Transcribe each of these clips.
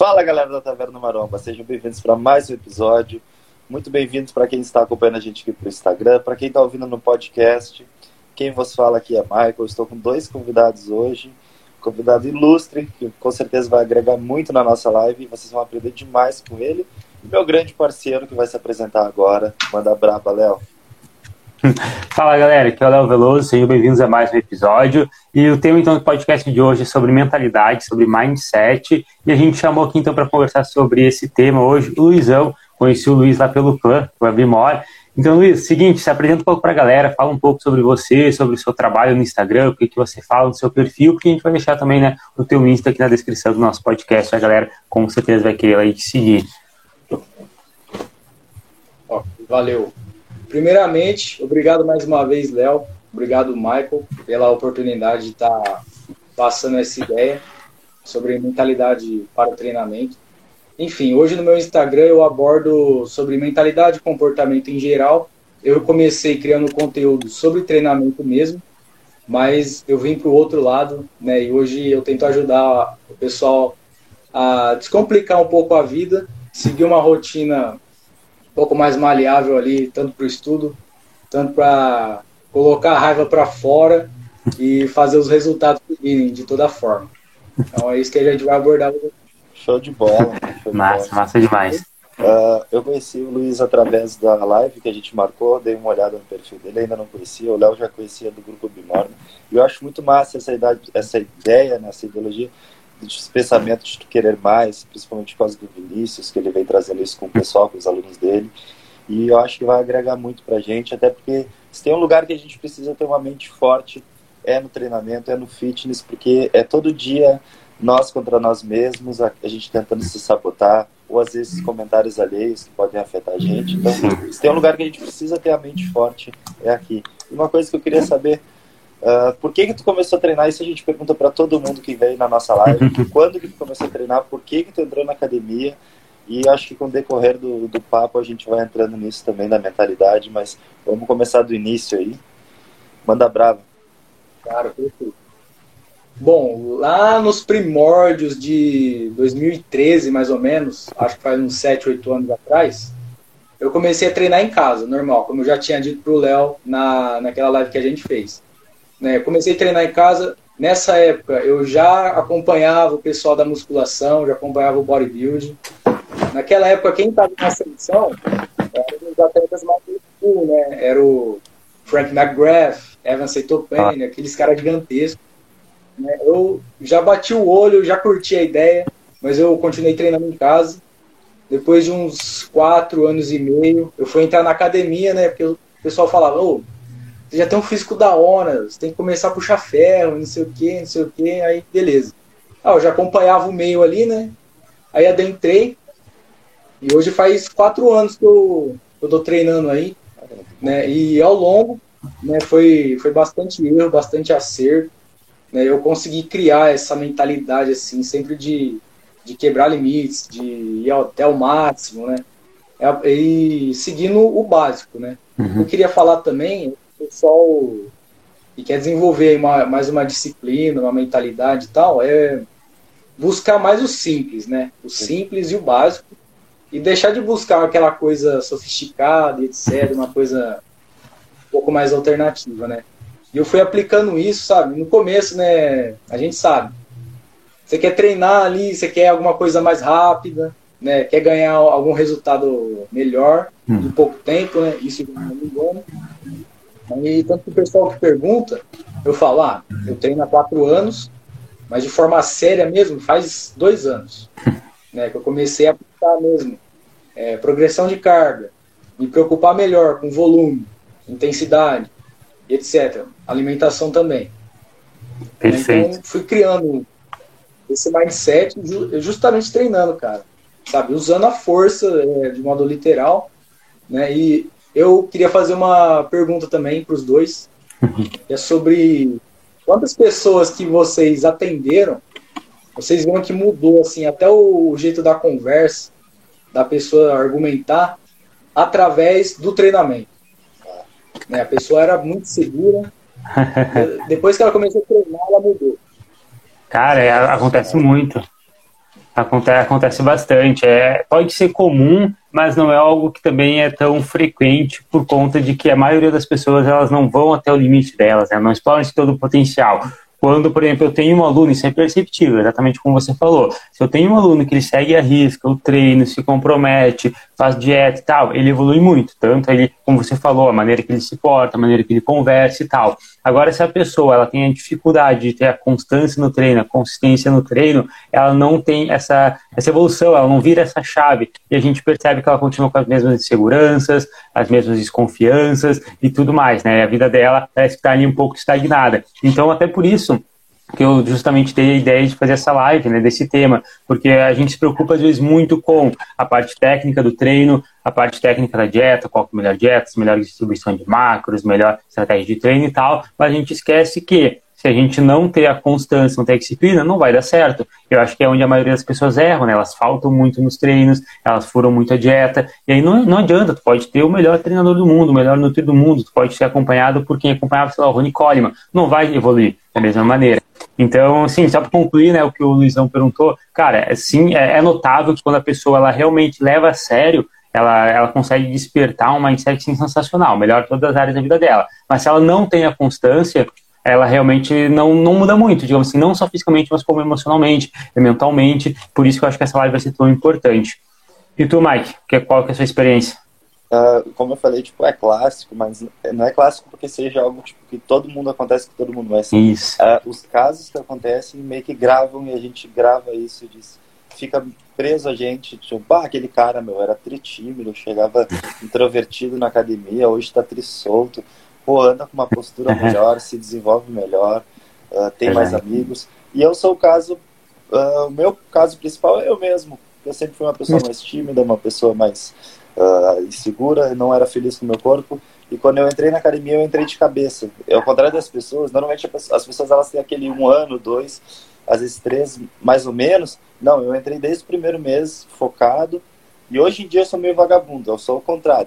Fala galera da Taverna Maromba, sejam bem-vindos para mais um episódio. Muito bem-vindos para quem está acompanhando a gente aqui pelo Instagram, para quem está ouvindo no podcast. Quem vos fala aqui é Michael. Estou com dois convidados hoje. Convidado ilustre, que com certeza vai agregar muito na nossa live. Vocês vão aprender demais com ele. E meu grande parceiro que vai se apresentar agora. Manda braba, Léo. Fala galera, aqui é o Léo Veloso, sejam bem-vindos a mais um episódio. E o tema então do podcast de hoje é sobre mentalidade, sobre mindset. E a gente chamou aqui então para conversar sobre esse tema hoje o Luizão. Conheci o Luiz lá pelo clã, o Abimor. Então, Luiz, seguinte, se apresenta um pouco para a galera, fala um pouco sobre você, sobre o seu trabalho no Instagram, o que, que você fala no seu perfil, porque a gente vai deixar também né, o teu Insta aqui na descrição do nosso podcast, a galera com certeza vai querer aí te seguir. Valeu. Primeiramente, obrigado mais uma vez, Léo. Obrigado, Michael, pela oportunidade de estar tá passando essa ideia sobre mentalidade para o treinamento. Enfim, hoje no meu Instagram eu abordo sobre mentalidade e comportamento em geral. Eu comecei criando conteúdo sobre treinamento mesmo, mas eu vim para o outro lado, né? E hoje eu tento ajudar o pessoal a descomplicar um pouco a vida, seguir uma rotina pouco mais maleável ali, tanto para o estudo, tanto para colocar a raiva para fora e fazer os resultados virem de toda forma. Então é isso que a gente vai abordar hoje. Show de bola. Show de massa, bola. massa demais. Uh, eu conheci o Luiz através da live que a gente marcou, dei uma olhada no perfil dele, ainda não conhecia, o Léo já conhecia do grupo Bimorne. E eu acho muito massa essa, idade, essa ideia, né, essa ideologia, esse pensamento de querer mais, principalmente por causa do Vinícius, que ele vem trazendo isso com o pessoal, com os alunos dele. E eu acho que vai agregar muito pra gente, até porque se tem um lugar que a gente precisa ter uma mente forte, é no treinamento, é no fitness, porque é todo dia nós contra nós mesmos, a, a gente tentando se sabotar, ou às vezes comentários alheios que podem afetar a gente. Então, se tem um lugar que a gente precisa ter a mente forte, é aqui. E uma coisa que eu queria saber Uh, por que que tu começou a treinar? Isso a gente pergunta para todo mundo que vem na nossa live. Quando que tu começou a treinar? Por que que tu entrou na academia? E acho que com o decorrer do, do papo a gente vai entrando nisso também, da mentalidade, mas vamos começar do início aí. Manda brava. Cara, perfeito. Bom, lá nos primórdios de 2013, mais ou menos, acho que faz uns 7, 8 anos atrás, eu comecei a treinar em casa, normal, como eu já tinha dito pro Léo na, naquela live que a gente fez. Né? Comecei a treinar em casa. Nessa época, eu já acompanhava o pessoal da musculação, já acompanhava o bodybuilding. Naquela época, quem estava na seleção eram os atletas mais cool, né? Era o Frank McGrath, Evan Seitopane, ah. aqueles caras gigantescos. Né? Eu já bati o olho, já curti a ideia, mas eu continuei treinando em casa. Depois de uns quatro anos e meio, eu fui entrar na academia, né? Porque o pessoal falava, ô, você já tem um físico da hora, você tem que começar a puxar ferro, não sei o que, não sei o que, aí beleza. Ah, eu já acompanhava o meio ali, né? Aí adentrei, e hoje faz quatro anos que eu, eu tô treinando aí, né? E ao longo, né, foi, foi bastante erro, bastante acerto, né? Eu consegui criar essa mentalidade, assim, sempre de, de quebrar limites, de ir até o máximo, né? E seguindo o básico, né? Uhum. Eu queria falar também pessoal que quer desenvolver uma, mais uma disciplina, uma mentalidade e tal, é buscar mais o simples, né? O simples e o básico e deixar de buscar aquela coisa sofisticada, etc, uma coisa um pouco mais alternativa, né? E eu fui aplicando isso, sabe? No começo, né? A gente sabe. Você quer treinar ali, você quer alguma coisa mais rápida, né? Quer ganhar algum resultado melhor hum. em pouco tempo, né? Isso não me engano. E tanto que o pessoal que pergunta, eu falo, ah, eu treino há quatro anos, mas de forma séria mesmo faz dois anos. Né, que eu comecei a aplicar mesmo. É, progressão de carga, me preocupar melhor com volume, intensidade, etc. Alimentação também. Perfeito. Então, fui criando esse mindset justamente treinando, cara. Sabe, usando a força é, de modo literal, né? E eu queria fazer uma pergunta também para os dois. É sobre quantas pessoas que vocês atenderam, vocês viram que mudou assim até o jeito da conversa, da pessoa argumentar através do treinamento. Né? A pessoa era muito segura. Depois que ela começou a treinar, ela mudou. Cara, é, acontece muito. Acontece, acontece bastante. É, pode ser comum, mas não é algo que também é tão frequente por conta de que a maioria das pessoas elas não vão até o limite delas, né? não exploram todo o potencial. Quando, por exemplo, eu tenho um aluno, isso é perceptível, exatamente como você falou. Se eu tenho um aluno que ele segue a risca, o treino, se compromete, faz dieta e tal, ele evolui muito. Tanto ele, como você falou, a maneira que ele se porta, a maneira que ele conversa e tal. Agora, se a pessoa ela tem a dificuldade de ter a constância no treino, a consistência no treino, ela não tem essa, essa evolução, ela não vira essa chave. E a gente percebe que ela continua com as mesmas inseguranças, as mesmas desconfianças e tudo mais, né? A vida dela parece que está ali um pouco estagnada. Então, até por isso, que eu justamente dei a ideia de fazer essa live, né, desse tema, porque a gente se preocupa às vezes muito com a parte técnica do treino, a parte técnica da dieta, qual é a melhor dieta, melhor distribuição de macros, melhor estratégia de treino e tal, mas a gente esquece que se a gente não ter a constância, não ter a disciplina, não vai dar certo. Eu acho que é onde a maioria das pessoas erram, né? Elas faltam muito nos treinos, elas furam muito a dieta, e aí não, não adianta, tu pode ter o melhor treinador do mundo, o melhor nutri do mundo, tu pode ser acompanhado por quem acompanhava, sei lá, o Rony Coleman, não vai evoluir da mesma maneira. Então, sim, só para concluir, né, o que o Luizão perguntou, cara, sim, é, é notável que quando a pessoa ela realmente leva a sério ela, ela consegue despertar um mindset sensacional, melhor todas as áreas da vida dela. Mas se ela não tem a constância, ela realmente não, não muda muito, digamos assim, não só fisicamente, mas como emocionalmente, mentalmente. Por isso que eu acho que essa live vai ser tão importante. E tu, Mike, que, qual que é a sua experiência? Uh, como eu falei, tipo, é clássico, mas não é clássico porque seja algo tipo, que todo mundo acontece com todo mundo. Mas, isso. Uh, os casos que acontecem meio que gravam e a gente grava isso e diz, fica preso a gente, tipo, bah, aquele cara, meu, era tritímido, chegava introvertido na academia, hoje tá trissolto pô, anda com uma postura melhor, se desenvolve melhor, uh, tem mais amigos. E eu sou o caso, uh, o meu caso principal é eu mesmo. Eu sempre fui uma pessoa mais tímida, uma pessoa mais uh, insegura, não era feliz com o meu corpo. E quando eu entrei na academia, eu entrei de cabeça. Ao contrário das pessoas, normalmente as pessoas elas têm aquele um ano, dois, às vezes três, mais ou menos. Não, eu entrei desde o primeiro mês focado e hoje em dia eu sou meio vagabundo, eu sou o contrário.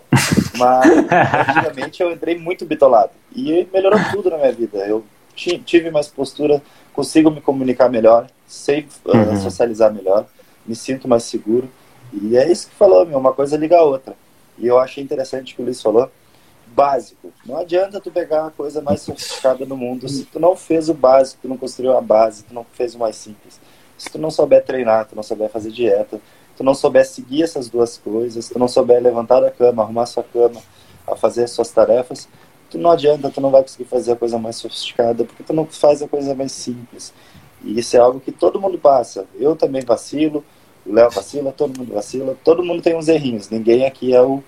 Mas antigamente eu entrei muito bitolado. E melhorou tudo na minha vida. Eu tive mais postura, consigo me comunicar melhor, sei uh, uhum. socializar melhor, me sinto mais seguro. E é isso que falou, meu, uma coisa liga a outra. E eu achei interessante o que o Luiz falou. Básico. Não adianta tu pegar a coisa mais sofisticada no mundo se tu não fez o básico, tu não construiu a base, tu não fez o mais simples. Se tu não souber treinar, tu não souber fazer dieta, tu não souber seguir essas duas coisas, tu não souber levantar da cama, arrumar sua cama, a fazer suas tarefas, tu não adianta, tu não vai conseguir fazer a coisa mais sofisticada, porque tu não faz a coisa mais simples. E isso é algo que todo mundo passa. Eu também vacilo, o Léo vacila, todo mundo vacila, todo mundo tem uns errinhos. Ninguém aqui é o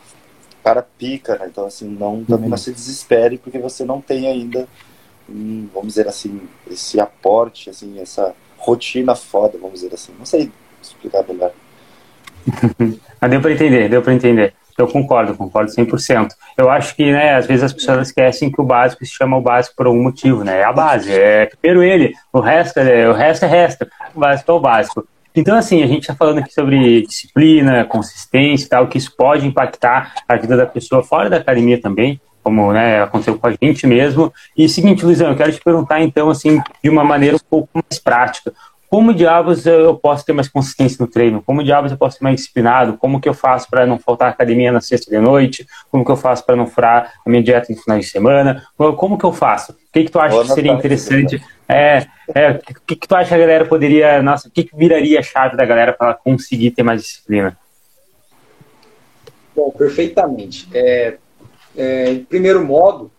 cara pica, né? Então, assim, não, também não se desespere, porque você não tem ainda, vamos dizer assim, esse aporte, assim, essa rotina foda, vamos dizer assim. Não sei explicar melhor. Deu para entender, deu para entender. Eu concordo, concordo 100%. Eu acho que, né, às vezes as pessoas esquecem que o básico se chama o básico por algum motivo, né? É a base, é primeiro ele, o resto é, o resto é resto, o básico é o básico. Então, assim, a gente está falando aqui sobre disciplina, consistência e tal, que isso pode impactar a vida da pessoa fora da academia também, como né, aconteceu com a gente mesmo. E seguinte, Luizão, eu quero te perguntar, então, assim, de uma maneira um pouco mais prática, como diabos eu posso ter mais consistência no treino? Como diabos eu posso ser mais disciplinado? Como que eu faço para não faltar academia na sexta de noite? Como que eu faço para não furar a minha dieta no final de semana? Como que eu faço? O que, que tu acha que seria interessante? É, é, o que, que tu acha que a galera poderia, nossa, o que, que viraria a chave da galera para conseguir ter mais disciplina? Bom, perfeitamente. É, é, em primeiro modo,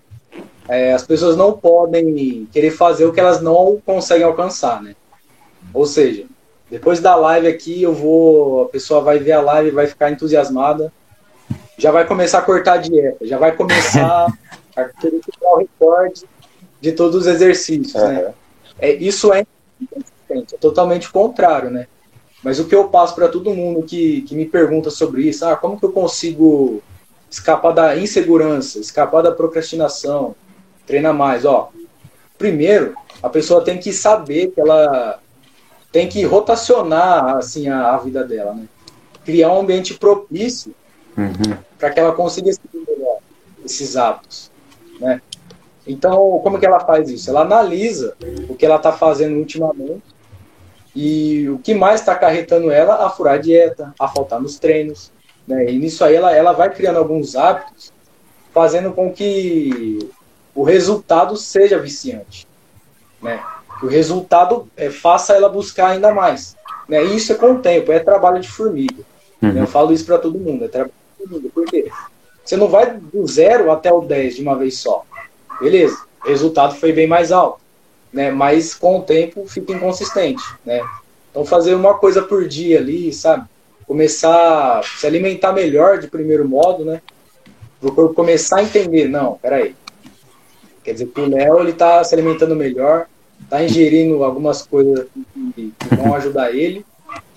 é, as pessoas não podem querer fazer o que elas não conseguem alcançar, né? Ou seja, depois da live aqui, eu vou. A pessoa vai ver a live, vai ficar entusiasmada, já vai começar a cortar a dieta, já vai começar a querer tirar o recorde de todos os exercícios, né? É, isso é é totalmente contrário, né? Mas o que eu passo para todo mundo que, que me pergunta sobre isso, ah, como que eu consigo escapar da insegurança, escapar da procrastinação, treinar mais, ó. Primeiro, a pessoa tem que saber que ela tem que rotacionar assim a, a vida dela, né? Criar um ambiente propício uhum. para que ela consiga seguir esses atos, né? Então, como que ela faz isso? Ela analisa o que ela está fazendo ultimamente E o que mais está acarretando ela? A furar a dieta, a faltar nos treinos. Né? E nisso aí ela, ela vai criando alguns hábitos, fazendo com que o resultado seja viciante. Né? Que o resultado é, faça ela buscar ainda mais. Né? E isso é com o tempo, é trabalho de formiga. Uhum. Eu falo isso para todo mundo, é trabalho de formiga. Por quê? Você não vai do zero até o 10 de uma vez só. Beleza, o resultado foi bem mais alto. Né? Mas com o tempo fica inconsistente. Né? Então fazer uma coisa por dia ali, sabe? Começar a se alimentar melhor de primeiro modo, né? Para o corpo começar a entender, não, peraí. Quer dizer que o Léo ele está se alimentando melhor, está ingerindo algumas coisas que, que vão ajudar ele,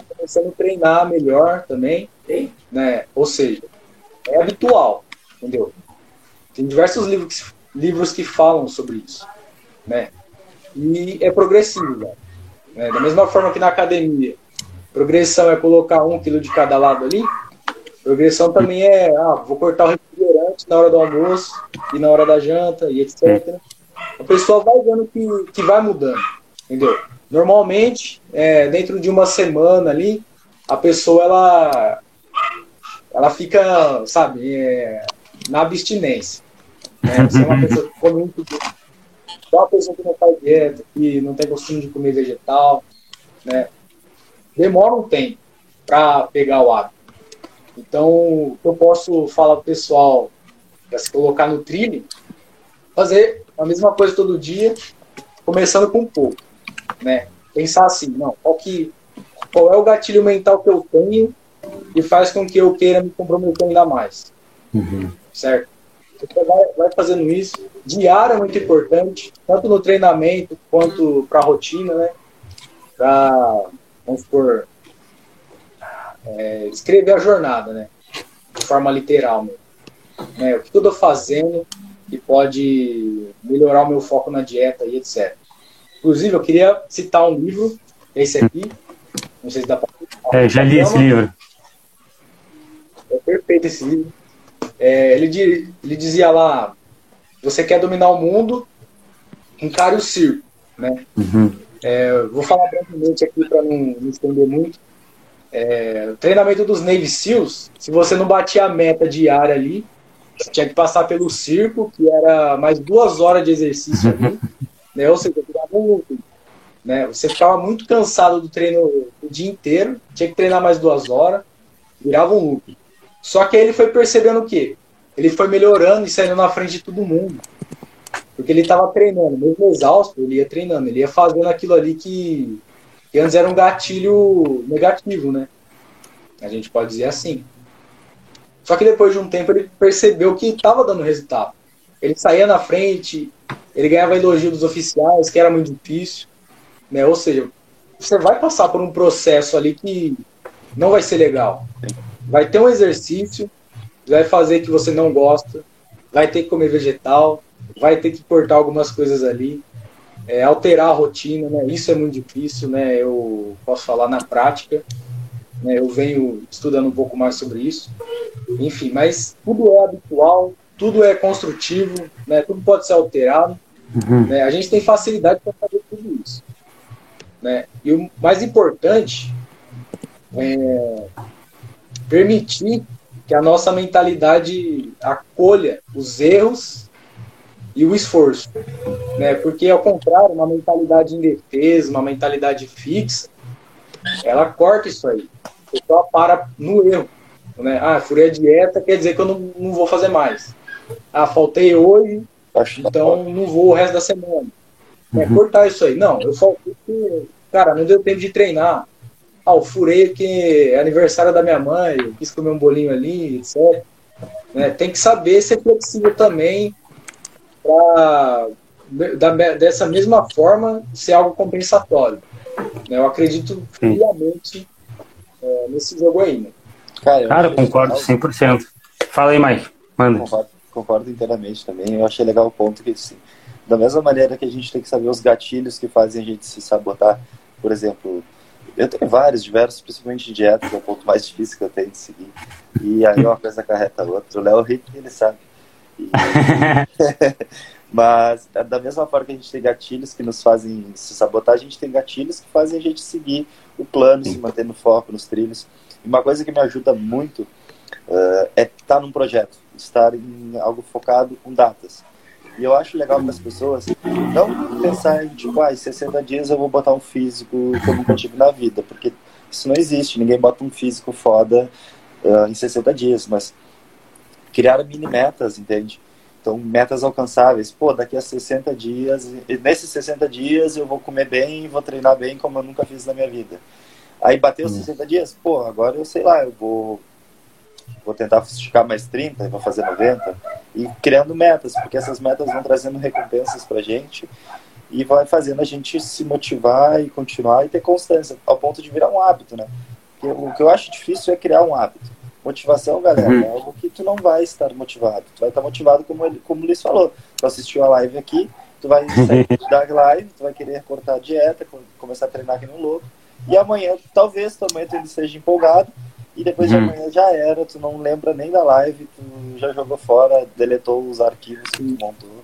começando a treinar melhor também, né? Ou seja, é habitual, entendeu? Tem diversos livros que, livros que falam sobre isso, né? E é progressivo, né? Da mesma forma que na academia, progressão é colocar um quilo de cada lado ali, progressão também é, ah, vou cortar o refrigerante na hora do almoço e na hora da janta e etc. A pessoa vai vendo que, que vai mudando, entendeu? Normalmente, é, dentro de uma semana ali, a pessoa ela ela fica, sabe, é, na abstinência. Né? Você é uma pessoa que come muito bem. É uma pessoa que não faz dieta, que não tem costume de comer vegetal, né? Demora um tempo para pegar o hábito. Então, eu posso falar para o pessoal para se colocar no trilho, fazer a mesma coisa todo dia, começando com um pouco, né? Pensar assim, não, qual que qual é o gatilho mental que eu tenho e faz com que eu queira me comprometer ainda mais. Uhum. Certo? Você vai, vai, fazendo isso. Diário é muito importante, tanto no treinamento quanto para a rotina, né? Para, vamos supor, é, escrever a jornada, né? De forma literal. Né? né? O que eu estou fazendo que pode melhorar o meu foco na dieta e etc. Inclusive, eu queria citar um livro, esse aqui. Não sei se dá para. É, já li esse livro. É perfeito esse livro. É, ele, ele dizia lá: você quer dominar o mundo, encare o circo. Né? Uhum. É, vou falar brevemente aqui para não, não estender muito. É, treinamento dos Navy SEALs, se você não batia a meta diária ali, você tinha que passar pelo circo, que era mais duas horas de exercício ali, né? ou seja, virava um né? Você ficava muito cansado do treino o dia inteiro, tinha que treinar mais duas horas, virava um loop. Só que aí ele foi percebendo o quê? Ele foi melhorando e saindo na frente de todo mundo. Porque ele estava treinando, mesmo exausto, ele ia treinando, ele ia fazendo aquilo ali que, que antes era um gatilho negativo, né? A gente pode dizer assim. Só que depois de um tempo ele percebeu que estava dando resultado. Ele saía na frente, ele ganhava elogio dos oficiais, que era muito difícil. Né? Ou seja, você vai passar por um processo ali que não vai ser legal vai ter um exercício, vai fazer que você não gosta, vai ter que comer vegetal, vai ter que cortar algumas coisas ali, é, alterar a rotina, né? Isso é muito difícil, né? Eu posso falar na prática, né? Eu venho estudando um pouco mais sobre isso. Enfim, mas tudo é habitual, tudo é construtivo, né? Tudo pode ser alterado. Uhum. Né? A gente tem facilidade para fazer tudo isso, né? E o mais importante é permitir que a nossa mentalidade acolha os erros e o esforço, né? Porque ao contrário, uma mentalidade indefesa, uma mentalidade fixa, ela corta isso aí. A pessoa para no erro, né? Ah, furei a dieta, quer dizer que eu não, não vou fazer mais. Ah, faltei hoje, então não vou o resto da semana. É cortar isso aí. Não, eu faltei porque, cara, não deu tempo de treinar ah, eu furei que é aniversário da minha mãe, eu quis comer um bolinho ali, etc. Né? Tem que saber ser flexível também para dessa mesma forma ser algo compensatório. Né? Eu acredito friamente é, nesse jogo aí. Né? Cara, Cara concordo 100%. Fala aí, Mike. Manda. Concordo, concordo inteiramente também. Eu achei legal o ponto que, assim, da mesma maneira que a gente tem que saber os gatilhos que fazem a gente se sabotar, por exemplo, eu tenho vários, diversos, principalmente de dieta, que é o ponto mais difícil que eu tenho de seguir. E aí uma coisa carreta a outra. O Léo Rick, ele sabe. E... Mas, da mesma forma que a gente tem gatilhos que nos fazem se sabotar, a gente tem gatilhos que fazem a gente seguir o plano, se manter no foco, nos trilhos. E uma coisa que me ajuda muito uh, é estar num projeto, estar em algo focado com datas. E eu acho legal para as pessoas não pensar em, tipo, ah, em 60 dias eu vou botar um físico que eu nunca tive na vida, porque isso não existe, ninguém bota um físico foda uh, em 60 dias, mas criar mini metas, entende? Então, metas alcançáveis. Pô, daqui a 60 dias, nesses 60 dias eu vou comer bem, vou treinar bem como eu nunca fiz na minha vida. Aí bateu os 60 dias, pô, agora eu sei lá, eu vou vou tentar esticar mais 30, vou fazer 90 e criando metas, porque essas metas vão trazendo recompensas pra gente e vai fazendo a gente se motivar e continuar e ter constância, ao ponto de virar um hábito, né? Porque o que eu acho difícil é criar um hábito. Motivação, galera, uhum. é algo que tu não vai estar motivado. Tu vai estar motivado como, ele, como o Luiz falou. Tu assistiu a live aqui, tu vai sair da live, tu vai querer cortar a dieta, começar a treinar aqui no louco. E amanhã, talvez, tu amanhã tu esteja empolgado, e depois uhum. de amanhã já era, tu não lembra nem da live, tu já jogou fora, deletou os arquivos que tu montou.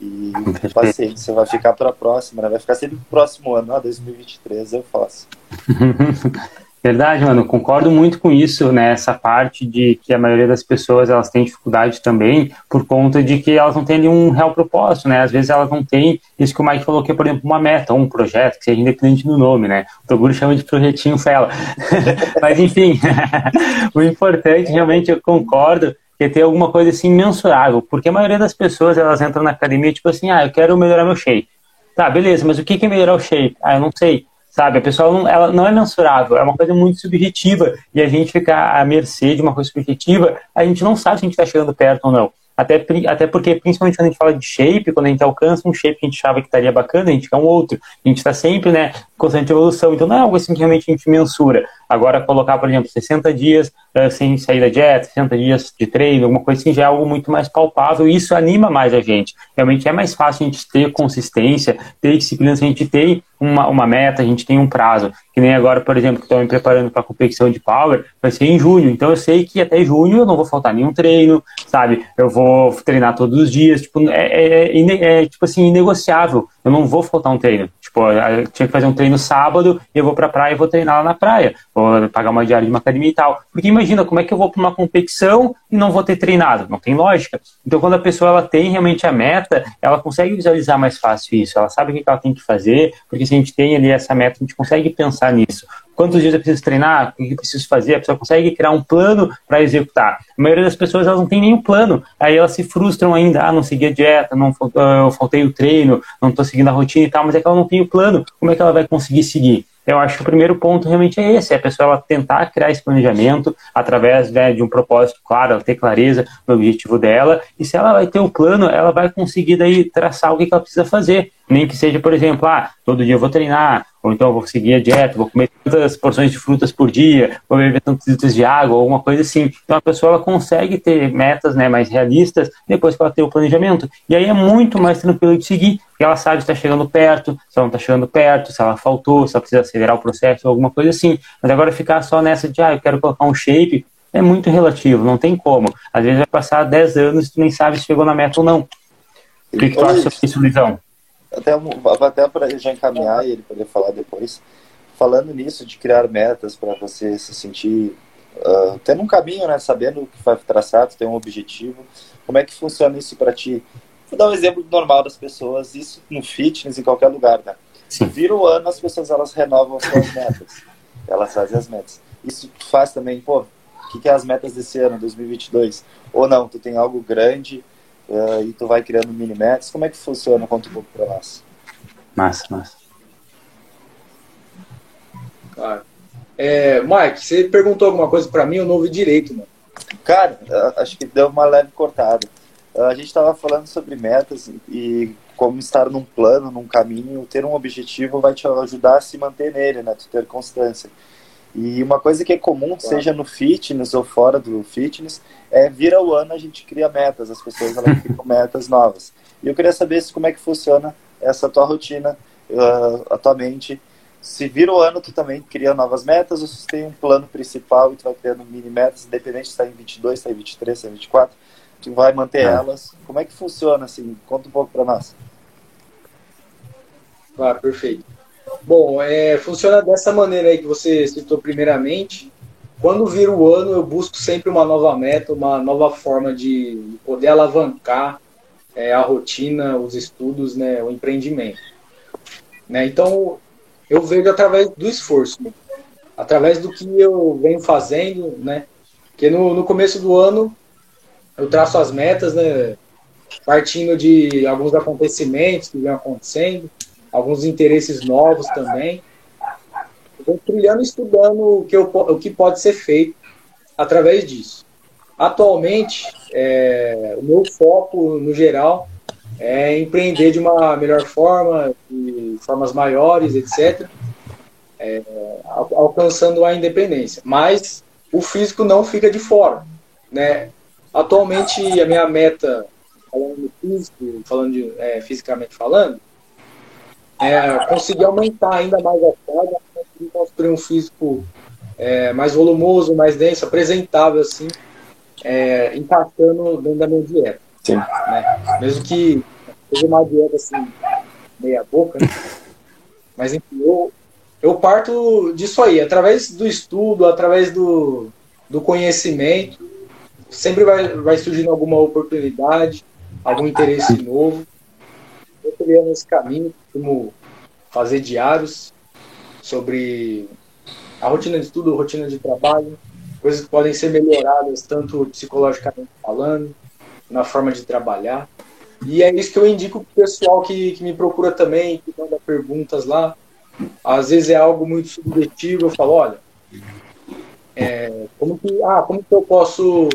E paciência, vai ficar para a próxima, né? Vai ficar sempre pro próximo ano, ah, 2023 eu faço. Verdade, mano, concordo muito com isso, né? Essa parte de que a maioria das pessoas elas têm dificuldade também por conta de que elas não têm nenhum real propósito, né? Às vezes elas não têm isso que o Mike falou, que é, por exemplo, uma meta, um projeto, que seja independente do nome, né? O Toguro chama de projetinho fela. Mas enfim, o importante, realmente, eu concordo, que é ter alguma coisa assim mensurável, porque a maioria das pessoas elas entram na academia tipo assim, ah, eu quero melhorar meu shape. Tá, beleza, mas o que é melhorar o shape? Ah, eu não sei sabe? A pessoa não, ela não é mensurável, é uma coisa muito subjetiva e a gente ficar à mercê de uma coisa subjetiva, a gente não sabe se a gente está chegando perto ou não. Até, até porque, principalmente quando a gente fala de shape, quando a gente alcança um shape que a gente achava que estaria bacana, a gente quer um outro. A gente está sempre, né, constante evolução. Então não é algo assim que realmente a gente mensura. Agora, colocar, por exemplo, 60 dias uh, sem sair da dieta, 60 dias de treino, alguma coisa assim, já é algo muito mais palpável e isso anima mais a gente. Realmente é mais fácil a gente ter consistência, ter disciplina, se a gente tem uma, uma meta, a gente tem um prazo. Que nem agora, por exemplo, que estou me preparando para a competição de power, vai ser em junho. Então eu sei que até junho eu não vou faltar nenhum treino, sabe? Eu vou treinar todos os dias. Tipo, é, é, é, é tipo assim, inegociável. Eu não vou faltar um treino. Tipo, eu tinha que fazer um treino sábado e eu vou pra praia e vou treinar lá na praia. Vou pagar uma diária de uma academia e tal. Porque imagina, como é que eu vou para uma competição e não vou ter treinado? Não tem lógica. Então, quando a pessoa ela tem realmente a meta, ela consegue visualizar mais fácil isso. Ela sabe o que ela tem que fazer, porque se a gente tem ali essa meta, a gente consegue pensar nisso quantos dias eu preciso treinar, o que eu preciso fazer, a pessoa consegue criar um plano para executar. A maioria das pessoas elas não tem nenhum plano, aí elas se frustram ainda, ah, não segui a dieta, não eu faltei o treino, não estou seguindo a rotina e tal, mas é que ela não tem o plano, como é que ela vai conseguir seguir? Eu acho que o primeiro ponto realmente é esse, é a pessoa tentar criar esse planejamento através né, de um propósito claro, ela ter clareza no objetivo dela, e se ela vai ter o plano, ela vai conseguir daí traçar o que ela precisa fazer. Nem que seja, por exemplo, ah, todo dia eu vou treinar, ou então eu vou seguir a dieta, vou comer tantas porções de frutas por dia, vou beber tantos litros de água, alguma coisa assim. Então a pessoa ela consegue ter metas né, mais realistas depois que ela tem o planejamento. E aí é muito mais tranquilo de seguir, porque ela sabe se está chegando perto, se ela não está chegando perto, se ela faltou, se ela precisa acelerar o processo, alguma coisa assim. Mas agora ficar só nessa de, ah, eu quero colocar um shape, é muito relativo, não tem como. Às vezes vai passar 10 anos e tu nem sabe se chegou na meta ou não. O que, que tu acha sobre isso, Luizão? Até, até para já encaminhar e ele poder falar depois. Falando nisso, de criar metas para você se sentir uh, tendo um caminho, né? Sabendo o que vai traçar, ter um objetivo. Como é que funciona isso para ti? Vou dar um exemplo normal das pessoas, isso no fitness, em qualquer lugar, né? Sim. Vira o ano, as pessoas elas renovam suas metas. Elas fazem as metas. Isso faz também, pô, o que, que é as metas desse ano, 2022? Ou não, tu tem algo grande uh, e tu vai criando mini metas. Como é que funciona? Conta um pouco para nós. Massa, massa. Claro. É, Mike, você perguntou alguma coisa para mim, eu não ouvi direito, mano. Cara, acho que deu uma leve cortada. A gente estava falando sobre metas e como estar num plano, num caminho, ter um objetivo vai te ajudar a se manter nele, né? Tu ter constância. E uma coisa que é comum, claro. seja no fitness ou fora do fitness, é vira o ano a gente cria metas, as pessoas elas criam metas novas. E eu queria saber se, como é que funciona essa tua rotina uh, atualmente. Se vira o ano, tu também cria novas metas ou se tem um plano principal e tu vai criando mini metas, independente se está em 22, se está em 23, se está em 24. tu vai manter é. elas. Como é que funciona assim? Conta um pouco para nós. Claro, perfeito. Bom, é, funciona dessa maneira aí que você citou primeiramente. Quando vira o ano, eu busco sempre uma nova meta, uma nova forma de poder alavancar é, a rotina, os estudos, né, o empreendimento. Né? Então, eu vejo através do esforço, através do que eu venho fazendo, né? Porque no, no começo do ano eu traço as metas, né? Partindo de alguns acontecimentos que vêm acontecendo, alguns interesses novos também. Trilhando estudando o que, eu, o que pode ser feito através disso. Atualmente, é, o meu foco, no geral, é empreender de uma melhor forma, de formas maiores, etc., é, alcançando a independência. Mas o físico não fica de fora. Né? Atualmente, a minha meta, falando físico, falando de, é, fisicamente falando, é conseguir aumentar ainda mais a carga, conseguir construir um físico é, mais volumoso, mais denso, apresentável, assim, é, encaixando dentro da minha dieta. Sim. Né? Mesmo que seja uma dieta assim, meia boca, né? mas enfim, eu, eu parto disso aí, através do estudo, através do, do conhecimento, sempre vai, vai surgindo alguma oportunidade, algum interesse novo. Eu criando esse caminho, como fazer diários sobre a rotina de estudo, rotina de trabalho, coisas que podem ser melhoradas tanto psicologicamente falando, na forma de trabalhar. E é isso que eu indico para o pessoal que, que me procura também, que manda perguntas lá. Às vezes é algo muito subjetivo, eu falo, olha, é, como, que, ah, como que eu posso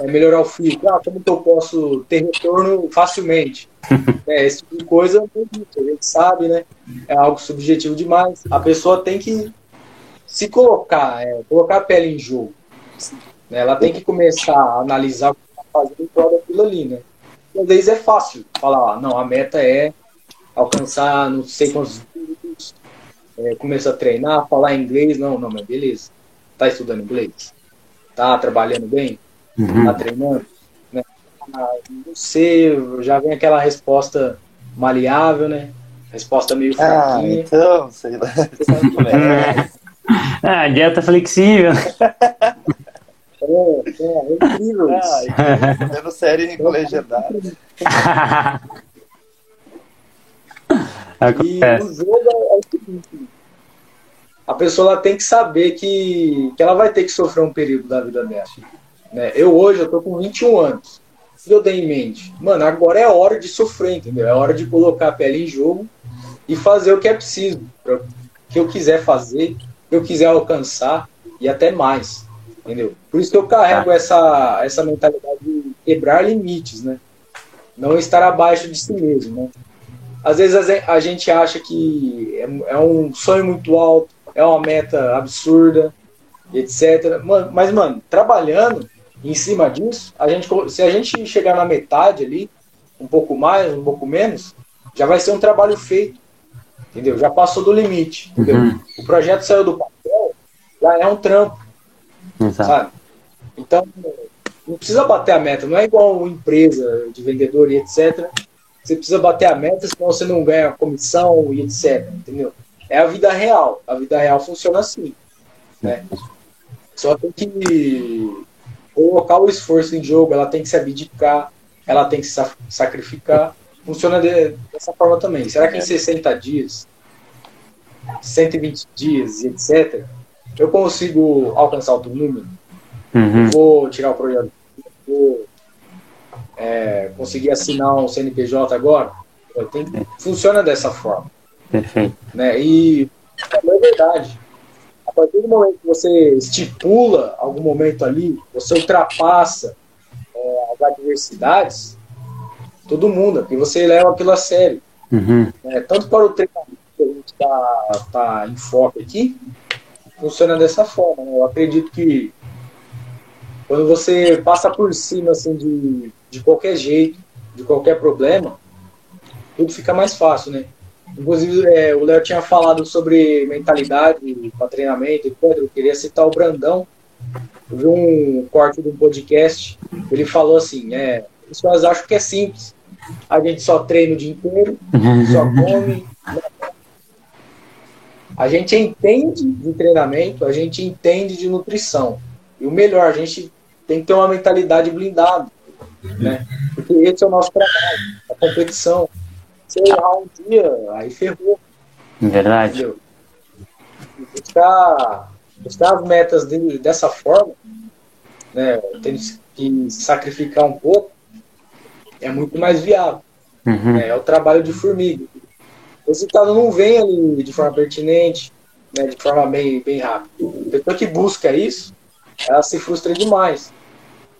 é, melhorar o físico? Ah, como que eu posso ter retorno facilmente? É, esse tipo de coisa, a gente sabe, né? É algo subjetivo demais. A pessoa tem que se colocar, é, colocar a pele em jogo. Né? Ela tem que começar a analisar o que está fazendo em prol daquilo ali, né? E às vezes é fácil falar, ah, não, a meta é alcançar não sei quantos é, começar a treinar, falar inglês, não, não, mas beleza. Tá estudando inglês? Tá trabalhando bem? Uhum. Tá treinando? Né? Ah, não sei, já vem aquela resposta maleável, né? Resposta meio ah, fraquinha. Ah, então, sei lá. ah, dieta flexível. É, é, é incrível isso. Ah, vendo série em legendado. e o jogo é o seguinte: a pessoa tem que saber que, que ela vai ter que sofrer um período da vida dela. Né? Eu hoje eu tô com 21 anos. Se eu tenho em mente, mano, agora é hora de sofrer, entendeu? É hora de colocar a pele em jogo e fazer o que é preciso, o que eu quiser fazer, o que eu quiser alcançar e até mais entendeu? Por isso que eu carrego tá. essa, essa mentalidade de quebrar limites, né? Não estar abaixo de si mesmo, né? Às vezes a gente acha que é, é um sonho muito alto, é uma meta absurda, etc. Mas, mano, trabalhando em cima disso, a gente, se a gente chegar na metade ali, um pouco mais, um pouco menos, já vai ser um trabalho feito, entendeu? Já passou do limite, uhum. O projeto saiu do papel, já é um trampo. Exato. Sabe? Então, não precisa bater a meta, não é igual empresa de vendedor e etc. Você precisa bater a meta, senão você não ganha comissão e etc. Entendeu? É a vida real. A vida real funciona assim. Né? Só tem que colocar o esforço em jogo, ela tem que se abdicar, ela tem que se sacrificar. Funciona de, dessa forma também. Será que em 60 dias, 120 dias e etc., eu consigo alcançar outro número, uhum. vou tirar o projeto, vou é, conseguir assinar um CNPJ agora, funciona dessa forma. Perfeito. Né? E é verdade. A partir do momento que você estipula algum momento ali, você ultrapassa é, as adversidades, todo mundo, porque você leva aquilo a sério. Uhum. É, tanto para o treinamento que a gente está tá em foco aqui, funciona dessa forma. Né? Eu acredito que quando você passa por cima assim, de, de qualquer jeito, de qualquer problema, tudo fica mais fácil, né? Inclusive, é, o Léo tinha falado sobre mentalidade para treinamento, e Pedro, eu queria citar o Brandão, eu vi um corte de um podcast, ele falou assim, é, as pessoas acham que é simples. A gente só treina o dia inteiro, só come. A gente entende de treinamento, a gente entende de nutrição. E o melhor, a gente tem que ter uma mentalidade blindada, né? Porque esse é o nosso trabalho, a competição. Se errar um dia, aí ferrou. Verdade. Entendeu? Buscar, buscar as metas de, dessa forma, né? Tem que sacrificar um pouco, é muito mais viável. Uhum. É, é, o trabalho de formiga. O resultado não vem ali de forma pertinente, né, de forma bem, bem rápida. A pessoa que busca isso, ela se frustra demais,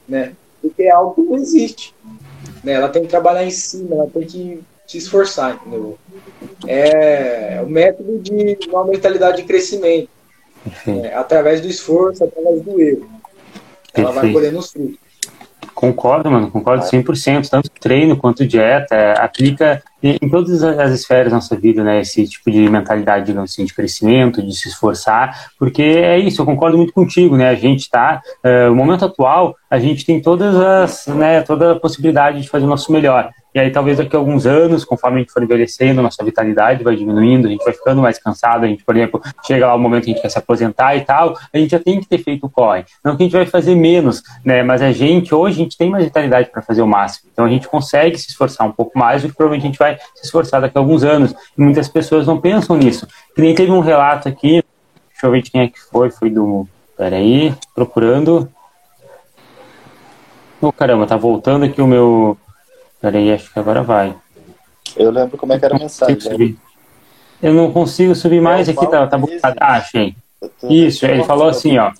né? Porque é algo que não existe. Né? Ela tem que trabalhar em cima, ela tem que se esforçar, entendeu? É o método de uma mentalidade de crescimento. Né? Através do esforço, através do erro. Ela vai colhendo os frutos. Concordo, mano, concordo 100%. Tanto treino quanto dieta, é, aplica em todas as esferas da nossa vida, né? Esse tipo de mentalidade, digamos assim, de crescimento, de se esforçar, porque é isso, eu concordo muito contigo, né? A gente está, uh, é, no momento atual, a gente tem todas as, né, toda a possibilidade de fazer o nosso melhor. E aí, talvez daqui a alguns anos, conforme a gente for envelhecendo, nossa vitalidade vai diminuindo, a gente vai ficando mais cansado, a gente, por exemplo, chega lá o momento que a gente quer se aposentar e tal, a gente já tem que ter feito o corre. Não que a gente vai fazer menos, né? Mas a gente, hoje, a gente tem mais vitalidade para fazer o máximo. Então, a gente consegue se esforçar um pouco mais, que provavelmente a gente vai se esforçar daqui a alguns anos. E muitas pessoas não pensam nisso. Que nem teve um relato aqui, deixa eu ver de quem é que foi, foi do. Peraí, procurando. Ô oh, caramba, tá voltando aqui o meu Peraí, acho que agora vai. Eu lembro como é que era a mensagem. Né? Eu não consigo subir mais aqui, tá, tá bugado. Ah, achei. Isso, ele falou assim, ó.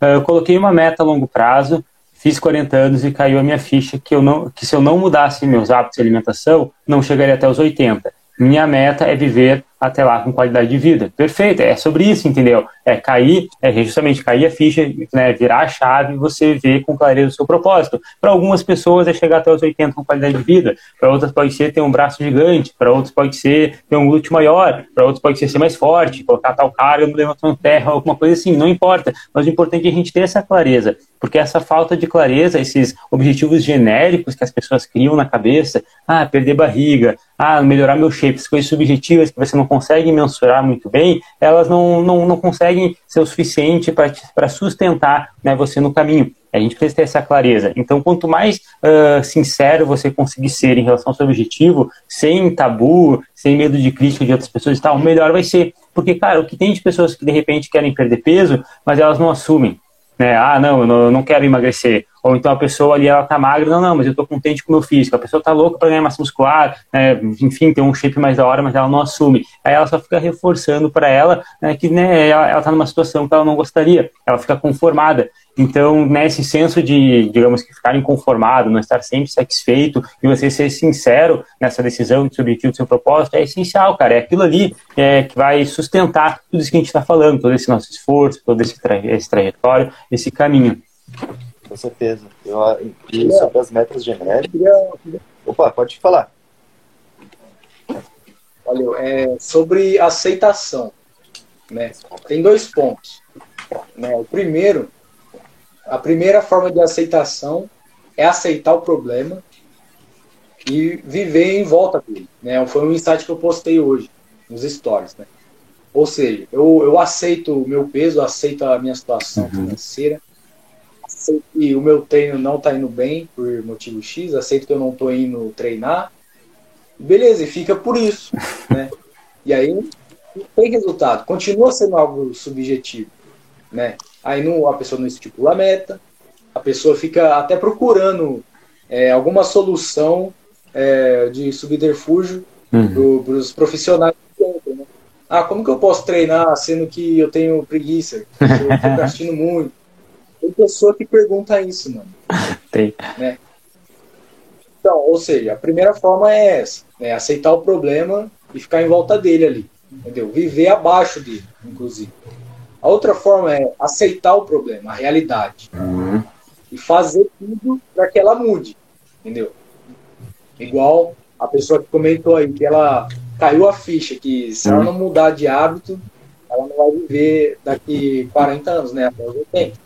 Eu coloquei uma meta a longo prazo, fiz 40 anos e caiu a minha ficha que, eu não, que se eu não mudasse meus hábitos de alimentação, não chegaria até os 80. Minha meta é viver até lá com qualidade de vida. Perfeito, é sobre isso, entendeu? É cair, é justamente cair a ficha, né, virar a chave e você ver com clareza o seu propósito. Para algumas pessoas é chegar até os 80 com qualidade de vida, para outras pode ser ter um braço gigante, para outros pode ser ter um glúteo maior, para outros pode ser ser mais forte, colocar tal carga levantando terra, alguma coisa assim, não importa. Mas o importante é a gente ter essa clareza, porque essa falta de clareza, esses objetivos genéricos que as pessoas criam na cabeça, ah, perder barriga, ah, melhorar meu shape, as coisas subjetivas que você não conseguem mensurar muito bem, elas não, não, não conseguem ser o suficiente para sustentar né, você no caminho. A gente precisa ter essa clareza. Então, quanto mais uh, sincero você conseguir ser em relação ao seu objetivo, sem tabu, sem medo de crítica de outras pessoas e tal, melhor vai ser. Porque, cara, o que tem de pessoas que de repente querem perder peso, mas elas não assumem né? Ah, não, eu não, quero emagrecer. Ou então a pessoa ali, ela tá magra, não, não, mas eu tô contente com o meu físico. A pessoa tá louca para ganhar massa muscular, né? enfim, tem um shape mais da hora, mas ela não assume. Aí ela só fica reforçando para ela né, que né, ela, ela tá numa situação que ela não gostaria. Ela fica conformada. Então, nesse senso de, digamos que ficar inconformado, não estar sempre satisfeito e você ser sincero nessa decisão, objetivo, do seu propósito, é essencial, cara. É aquilo ali é, que vai sustentar tudo isso que a gente está falando, todo esse nosso esforço, todo esse, tra esse trajetório, esse caminho. Com certeza. Eu, e sobre as metas genéricas. Opa, pode falar. Olha, é, sobre aceitação. Né? Tem dois pontos. Né? O primeiro a primeira forma de aceitação é aceitar o problema e viver em volta dele. Né? Foi um insight que eu postei hoje nos stories. Né? Ou seja, eu, eu aceito o meu peso, aceito a minha situação uhum. financeira, aceito que o meu treino não está indo bem por motivo X, aceito que eu não estou indo treinar. Beleza, e fica por isso. Né? E aí tem resultado. Continua sendo algo subjetivo. Né? Aí não, a pessoa não estipula a meta, a pessoa fica até procurando é, alguma solução é, de subterfúgio uhum. para os profissionais. Né? Ah, como que eu posso treinar sendo que eu tenho preguiça? Eu estou gastando muito. Tem pessoa que pergunta isso, mano. Tem. Né? Então, ou seja, a primeira forma é essa, né? aceitar o problema e ficar em volta dele ali, entendeu? Viver abaixo dele, inclusive. A outra forma é aceitar o problema, a realidade. Uhum. E fazer tudo para que ela mude. Entendeu? Igual a pessoa que comentou aí, que ela caiu a ficha, que se ela uhum. não mudar de hábito, ela não vai viver daqui 40 anos, né? Até os 80.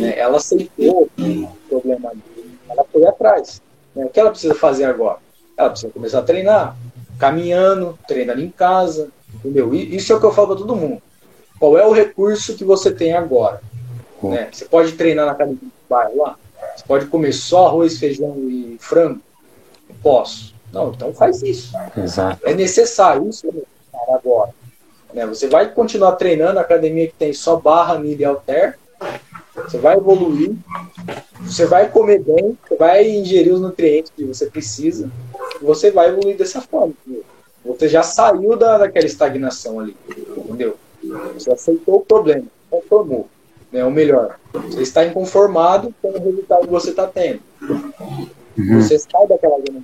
Né? Ela aceitou o problema dele, ela foi atrás. Né? O que ela precisa fazer agora? Ela precisa começar a treinar, caminhando, treinando em casa, entendeu? Isso é o que eu falo para todo mundo. Qual é o recurso que você tem agora? Né? Você pode treinar na academia do bairro lá? Você pode comer só arroz, feijão e frango? Posso. Não, então faz isso. Exato. É necessário isso é agora. Né? Você vai continuar treinando na academia que tem só barra, milha e halter. Você vai evoluir. Você vai comer bem. Você vai ingerir os nutrientes que você precisa. E você vai evoluir dessa forma. Entendeu? Você já saiu da, daquela estagnação ali. Entendeu? Você aceitou o problema. Transformou. Né? Ou melhor, você está inconformado com o resultado que você está tendo. Uhum. Você sai daquela zona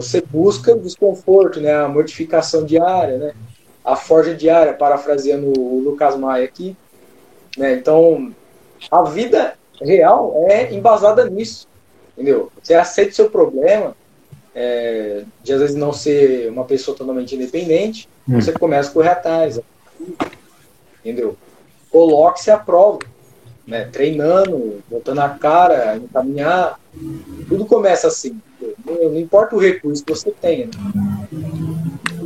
você busca desconforto, né? A mortificação diária, né? A forja diária, parafraseando o Lucas Maia aqui. Né? Então, a vida real é embasada nisso, entendeu? Você aceita o seu problema, é, de às vezes não ser uma pessoa totalmente independente, hum. você começa a correr atrás, entendeu? Coloque-se à prova, né? Treinando, botando a cara, encaminhar, tudo começa assim. Não, importa o recurso que você tenha. Né?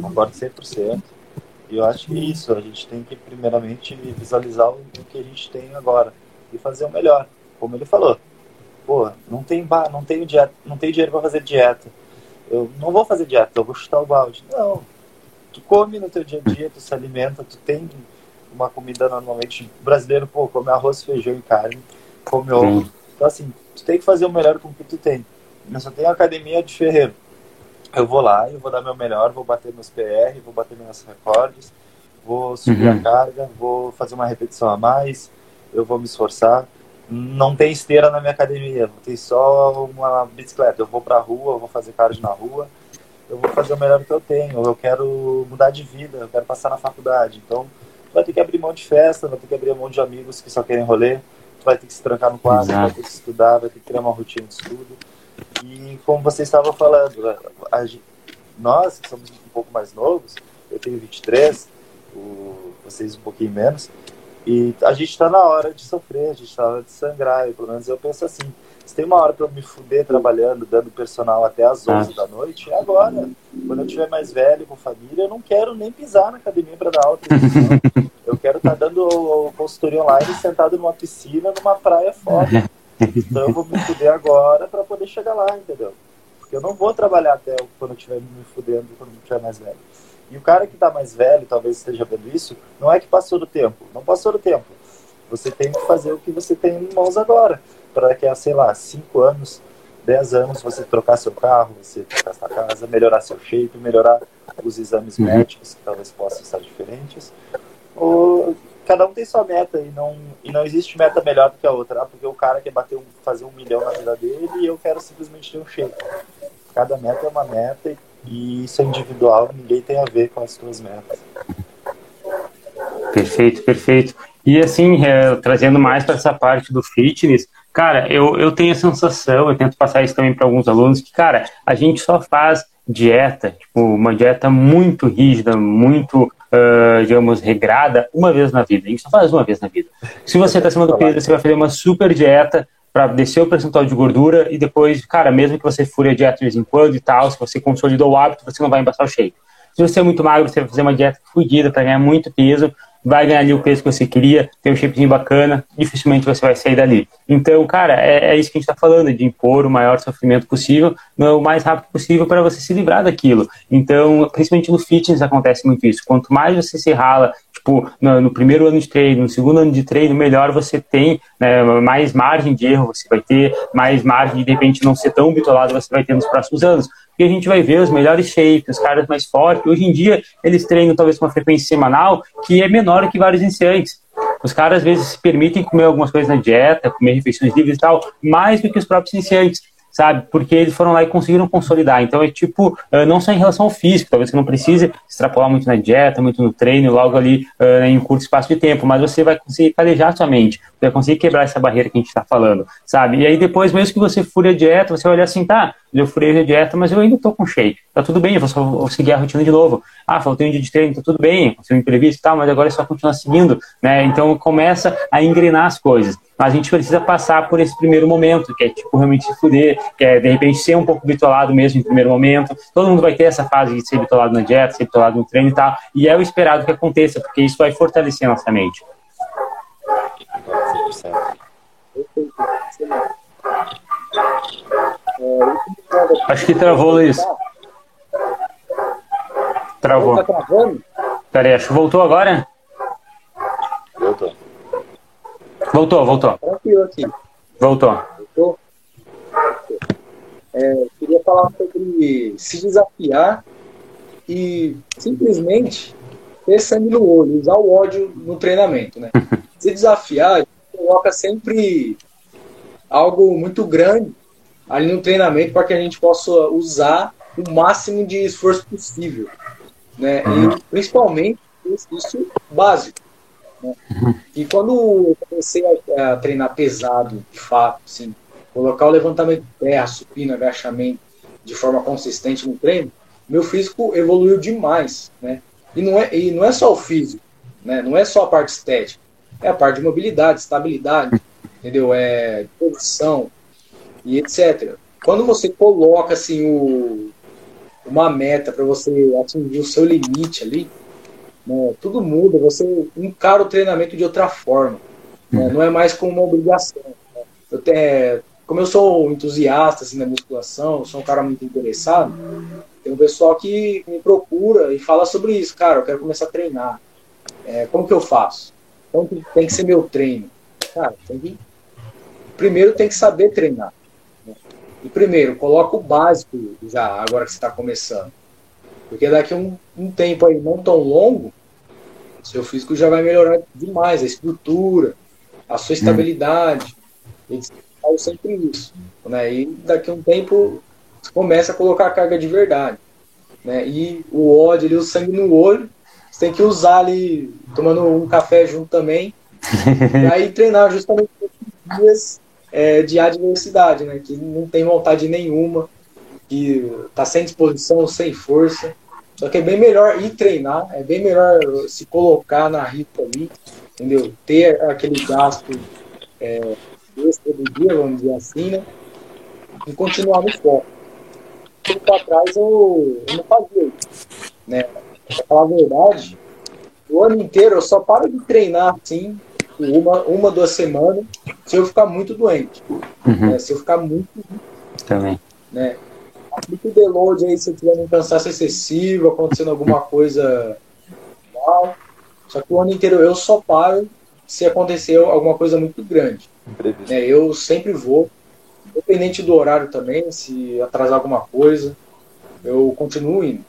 Concordo 100%. E eu acho que é isso, a gente tem que primeiramente visualizar o que a gente tem agora e fazer o melhor. Como ele falou, pô, não tem bar, não tenho dieta, não tenho dinheiro para fazer dieta. Eu não vou fazer dieta, eu vou chutar o balde. Não. Tu come no teu dia a dia, tu se alimenta, tu tem uma comida normalmente brasileiro, pô, come arroz, feijão e carne, come ovo. Então assim, tu tem que fazer o melhor com o que tu tem. Eu só tenho academia de ferreiro. Eu vou lá, eu vou dar meu melhor, vou bater meus PR, vou bater meus recordes, vou subir uhum. a carga, vou fazer uma repetição a mais, eu vou me esforçar. Não tem esteira na minha academia, tem só uma bicicleta. Eu vou pra rua, eu vou fazer cardio na rua, eu vou fazer o melhor que eu tenho. Eu quero mudar de vida, eu quero passar na faculdade. Então, vai ter que abrir mão de festa, vai ter que abrir mão de amigos que só querem rolê, vai ter que se trancar no quarto, vai ter que estudar, vai ter que criar uma rotina de estudo. E como você estava falando, a, a, nós que somos um pouco mais novos, eu tenho 23, o, vocês um pouquinho menos, e a gente está na hora de sofrer, a gente está na hora de sangrar, e pelo menos eu penso assim, se tem uma hora para eu me fuder trabalhando, dando personal até as 11 ah. da noite, é agora. Quando eu tiver mais velho, com família, eu não quero nem pisar na academia para dar aula. eu quero estar tá dando consultoria online sentado numa piscina, numa praia fora. Então eu vou me fuder agora para poder chegar lá, entendeu? Porque eu não vou trabalhar até quando eu estiver me fudendo, quando eu estiver mais velho. E o cara que está mais velho, talvez esteja vendo isso, não é que passou do tempo. Não passou do tempo. Você tem que fazer o que você tem em mãos agora. Para que, sei lá, 5 anos, 10 anos, você trocar seu carro, você trocar sua casa, melhorar seu shape, melhorar os exames uhum. médicos, que talvez possam estar diferentes. Ou cada um tem sua meta e não, e não existe meta melhor do que a outra, ah, porque o cara quer bater um, fazer um milhão na vida dele e eu quero simplesmente ter um shape. Cada meta é uma meta e, e isso é individual, ninguém tem a ver com as suas metas. Perfeito, perfeito. E assim, é, trazendo mais para essa parte do fitness, cara, eu, eu tenho a sensação, eu tento passar isso também para alguns alunos, que, cara, a gente só faz dieta, tipo, uma dieta muito rígida, muito uh, digamos, regrada uma vez na vida. A gente só faz uma vez na vida. Se você está acima do peso, você vai fazer uma super dieta para descer o percentual de gordura e depois, cara, mesmo que você fure a dieta de vez em quando e tal, se você consolidou o hábito, você não vai embaçar o shape. Se você é muito magro, você vai fazer uma dieta fodida para ganhar muito peso, vai ganhar ali o peso que você queria, ter um shapezinho bacana, dificilmente você vai sair dali. Então, cara, é, é isso que a gente está falando, de impor o maior sofrimento possível, o mais rápido possível para você se livrar daquilo. Então, principalmente no fitness acontece muito isso. Quanto mais você se rala, tipo, no, no primeiro ano de treino, no segundo ano de treino, melhor você tem, né, mais margem de erro você vai ter, mais margem de, de repente, não ser tão bitolado você vai ter nos próximos anos e a gente vai ver os melhores shapes, os caras mais fortes. Hoje em dia, eles treinam talvez com uma frequência semanal que é menor que vários iniciantes. Os caras, às vezes, se permitem comer algumas coisas na dieta, comer refeições livres e tal, mais do que os próprios iniciantes sabe? Porque eles foram lá e conseguiram consolidar. Então é tipo, uh, não só em relação ao físico, talvez você não precise extrapolar muito na dieta, muito no treino, logo ali uh, em um curto espaço de tempo, mas você vai conseguir calejar sua mente, vai conseguir quebrar essa barreira que a gente está falando, sabe? E aí depois, mesmo que você fure a dieta, você vai olhar assim, tá, eu furei a dieta, mas eu ainda tô com shape. Tá tudo bem, eu vou, só, vou seguir a rotina de novo. Ah, faltei um dia de treino, tá tudo bem, aconteceu um imprevisto e tal, mas agora é só continuar seguindo, né? Então começa a engrenar as coisas. Mas a gente precisa passar por esse primeiro momento, que é tipo realmente se fuder, que é de repente ser um pouco bitolado mesmo em primeiro momento. Todo mundo vai ter essa fase de ser bitolado na dieta, ser bitolado no treino e tal. E é o esperado que aconteça, porque isso vai fortalecer a nossa mente. Acho que travou, Luiz. Travou. Tá travando? Peraí, acho que voltou agora? Voltou. Voltou, voltou. Tranquilo aqui. Voltou. Voltou? É, queria falar sobre se desafiar e simplesmente ter sangue no olho, usar o ódio no treinamento, né? Se desafiar, coloca sempre algo muito grande ali no treinamento para que a gente possa usar o máximo de esforço possível, né? E uhum. principalmente isso básico. Né? Uhum. E quando eu comecei a, a, treinar pesado, de fato, assim, colocar o levantamento de terra, supino, agachamento de forma consistente no treino, meu físico evoluiu demais, né? E não é, e não é só o físico, né? Não é só a parte estética, é a parte de mobilidade, estabilidade, entendeu? É posição e etc. Quando você coloca assim o, uma meta para você atingir o seu limite ali, né, tudo muda, você encara o treinamento de outra forma. Né, não é mais como uma obrigação. Né? Eu te, como eu sou entusiasta assim, na musculação, sou um cara muito interessado, tem um pessoal que me procura e fala sobre isso. Cara, eu quero começar a treinar. É, como que eu faço? Então tem que ser meu treino. Cara, tem que... primeiro tem que saber treinar. E primeiro, coloca o básico já, agora que você está começando. Porque daqui a um, um tempo aí não tão longo, seu físico já vai melhorar demais, a estrutura, a sua estabilidade. Hum. E sempre isso. Né? E daqui a um tempo começa a colocar a carga de verdade. Né? E o ódio ali, o sangue no olho, você tem que usar ali, tomando um café junto também, e aí treinar justamente dias é, de adversidade, né? Que não tem vontade nenhuma, que tá sem disposição, sem força. Só que é bem melhor ir treinar, é bem melhor se colocar na ripa ali, entendeu? Ter aquele gasto é, extra do dia, vamos dizer assim, né? E continuar no foco tempo atrás eu, eu não fazia. Né? Pra falar a verdade, o ano inteiro eu só paro de treinar assim, uma, uma, duas semanas, se eu ficar muito doente. Uhum. Né? Se eu ficar muito. Também. Né? Muito deload aí se eu tiver um cansaço excessivo, acontecendo alguma coisa mal. Só que o ano inteiro eu só paro se acontecer alguma coisa muito grande. Né? Eu sempre vou Independente do horário também, se atrasar alguma coisa, eu continuo indo.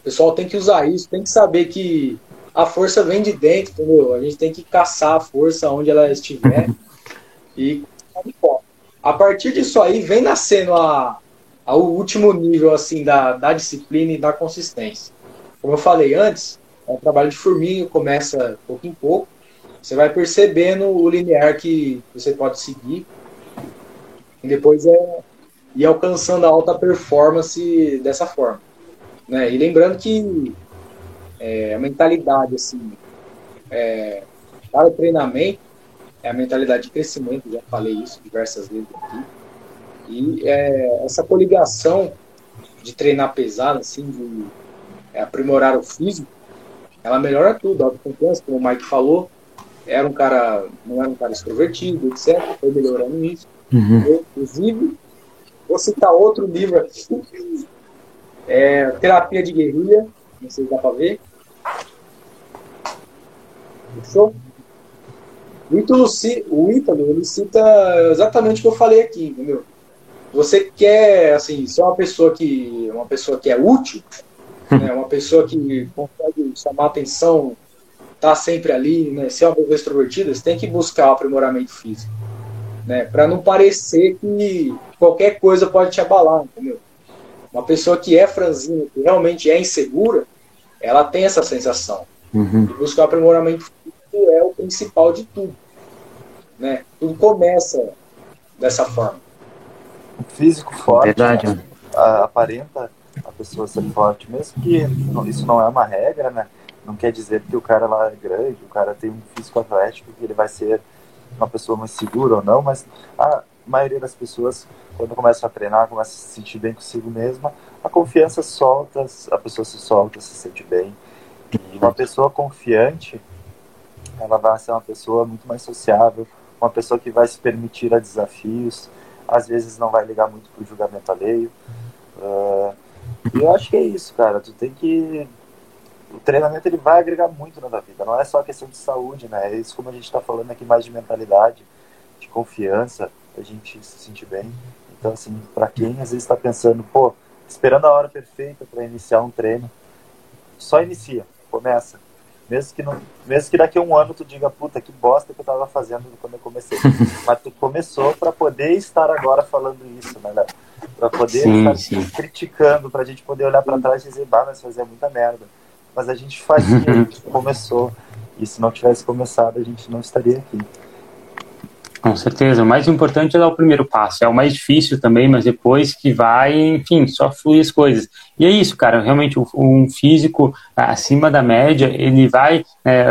O pessoal tem que usar isso, tem que saber que a força vem de dentro, entendeu? A gente tem que caçar a força onde ela estiver e a partir disso aí vem nascendo a, a, o último nível assim da, da disciplina e da consistência. Como eu falei antes, é um trabalho de formiga, começa pouco em pouco. Você vai percebendo o linear que você pode seguir e depois é ir alcançando a alta performance dessa forma. Né? E lembrando que é, a mentalidade, assim, é, para o treinamento, é a mentalidade de crescimento, já falei isso diversas vezes aqui. E é, essa coligação de treinar pesado, assim, de é, aprimorar o físico, ela melhora tudo. A autoconfiança, como o Mike falou, era um cara, não era um cara extrovertido, etc. Foi melhorando isso. Uhum. Inclusive, vou citar outro livro aqui. É, Terapia de Guerrilha. Não sei se dá para ver. Fechou? O Ítalo, o Ítalo, ele cita exatamente o que eu falei aqui, entendeu? Você quer, assim, ser uma pessoa que, uma pessoa que é útil, né, uma pessoa que consegue chamar atenção, tá sempre ali, né, ser uma pessoa extrovertida, você tem que buscar o aprimoramento físico né? Para não parecer que qualquer coisa pode te abalar, entendeu? Uma pessoa que é franzina, que realmente é insegura, ela tem essa sensação. Uhum. E buscar aprimoramento físico é o principal de tudo, né? Tudo começa dessa forma. um físico forte Verdade. Né? aparenta a pessoa ser forte, mesmo que isso não é uma regra, né? Não quer dizer que o cara lá é grande, o cara tem um físico atlético que ele vai ser uma pessoa mais segura ou não, mas a maioria das pessoas, quando começa a treinar, começa a se sentir bem consigo mesma, a confiança solta, a pessoa se solta, se sente bem. E uma pessoa confiante, ela vai ser uma pessoa muito mais sociável, uma pessoa que vai se permitir a desafios, às vezes não vai ligar muito pro julgamento alheio. Uh, e eu acho que é isso, cara. Tu tem que. O treinamento ele vai agregar muito na tua vida. Não é só questão de saúde, né? É isso como a gente está falando aqui mais de mentalidade, de confiança, a gente se sentir bem. Então, assim, para quem às vezes está pensando, pô, esperando a hora perfeita para iniciar um treino, só inicia, começa. Mesmo que, não, mesmo que daqui a um ano tu diga, puta, que bosta que eu tava fazendo quando eu comecei. Mas tu começou para poder estar agora falando isso, né, Léo? Pra poder sim, estar sim. criticando, pra gente poder olhar para trás e dizer, bah, mas fazia muita merda. Mas a gente fazia, a gente começou. E se não tivesse começado, a gente não estaria aqui. Com certeza. O mais importante é dar o primeiro passo. É o mais difícil também, mas depois que vai, enfim, só flui as coisas. E é isso, cara. Realmente, um físico acima da média, ele vai é,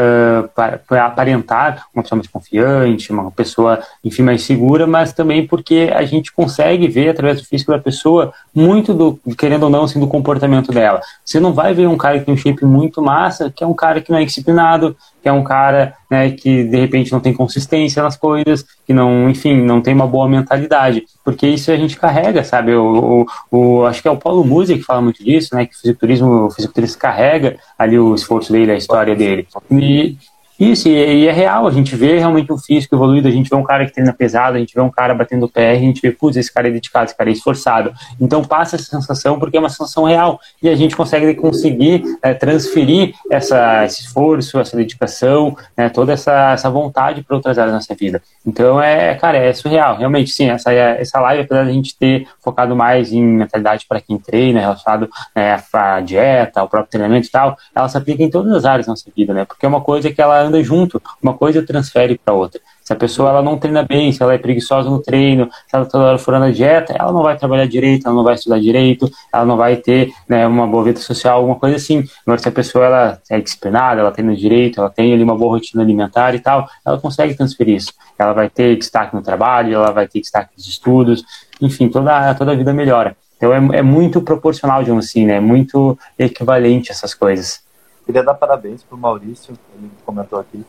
aparentar uma pessoa mais confiante, uma pessoa, enfim, mais segura, mas também porque a gente consegue ver através do físico da pessoa muito do, querendo ou não, assim, do comportamento dela. Você não vai ver um cara que tem um shape muito massa, que é um cara que não é disciplinado, que é um cara né, que de repente não tem consistência nas coisas, que não, enfim, não tem uma boa mentalidade, porque isso a gente carrega, sabe? O, o, o acho que é o Paulo Musi que fala muito disso, né? Que o fisiculturismo, o carrega ali o esforço dele, a história dele. E isso, e, é real, a gente vê realmente um físico evoluído, a gente vê um cara que treina pesado, a gente vê um cara batendo pé, a gente vê, putz, esse cara é dedicado, esse cara é esforçado. Então passa essa sensação porque é uma sensação real e a gente consegue conseguir é, transferir essa, esse esforço, essa dedicação, né, toda essa, essa vontade para outras áreas da nossa vida. Então é, cara, é surreal, realmente, sim, essa, essa live, apesar da gente ter focado mais em mentalidade para quem treina, relacionado né, à dieta, ao próprio treinamento e tal, ela se aplica em todas as áreas da nossa vida, né? Porque é uma coisa que ela anda junto, uma coisa transfere para outra. Se a pessoa ela não treina bem, se ela é preguiçosa no treino, se ela toda hora furando a dieta, ela não vai trabalhar direito, ela não vai estudar direito, ela não vai ter né, uma boa vida social, alguma coisa assim. Agora, se a pessoa ela é disciplinada, ela treina direito, ela tem ali uma boa rotina alimentar e tal, ela consegue transferir isso. Ela vai ter destaque no trabalho, ela vai ter destaque nos estudos, enfim, toda, toda a vida melhora. Então é, é muito proporcional, digamos assim, né? É muito equivalente essas coisas. Queria dar parabéns para o Maurício, ele comentou aqui.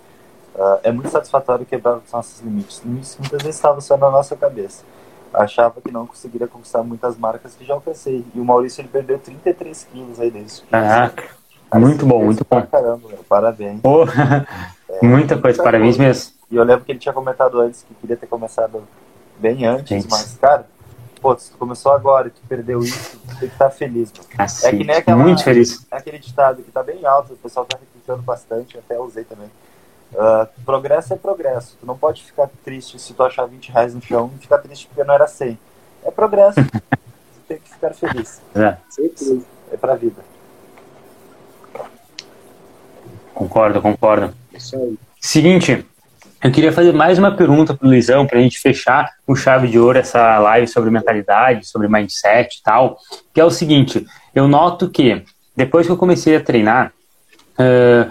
Uh, é muito satisfatório quebrar os nossos limites. Limites que muitas vezes estavam só na nossa cabeça. Achava que não conseguiria conquistar muitas marcas que já alcancei. E o Maurício ele perdeu 33 quilos aí desde. Caraca, muito bom, muito bom. Caramba, meu, parabéns. Oh, é, muita coisa, parabéns mesmo. E eu lembro que ele tinha comentado antes que queria ter começado bem antes, Gente. mas, cara, pô, tu começou agora e tu perdeu isso, tu tem que estar feliz. é que nem aquela, muito feliz. É aquele ditado que tá bem alto, o pessoal tá repetindo bastante, até usei também. Uh, progresso é progresso. Tu não pode ficar triste se tu achar 20 reais no chão e ficar triste porque não era 100. É progresso. tu tem que ficar feliz. É. É pra vida. Concordo, concordo. Seguinte, eu queria fazer mais uma pergunta para o Luizão, para a gente fechar com chave de ouro essa live sobre mentalidade, sobre mindset e tal, que é o seguinte, eu noto que depois que eu comecei a treinar, uh,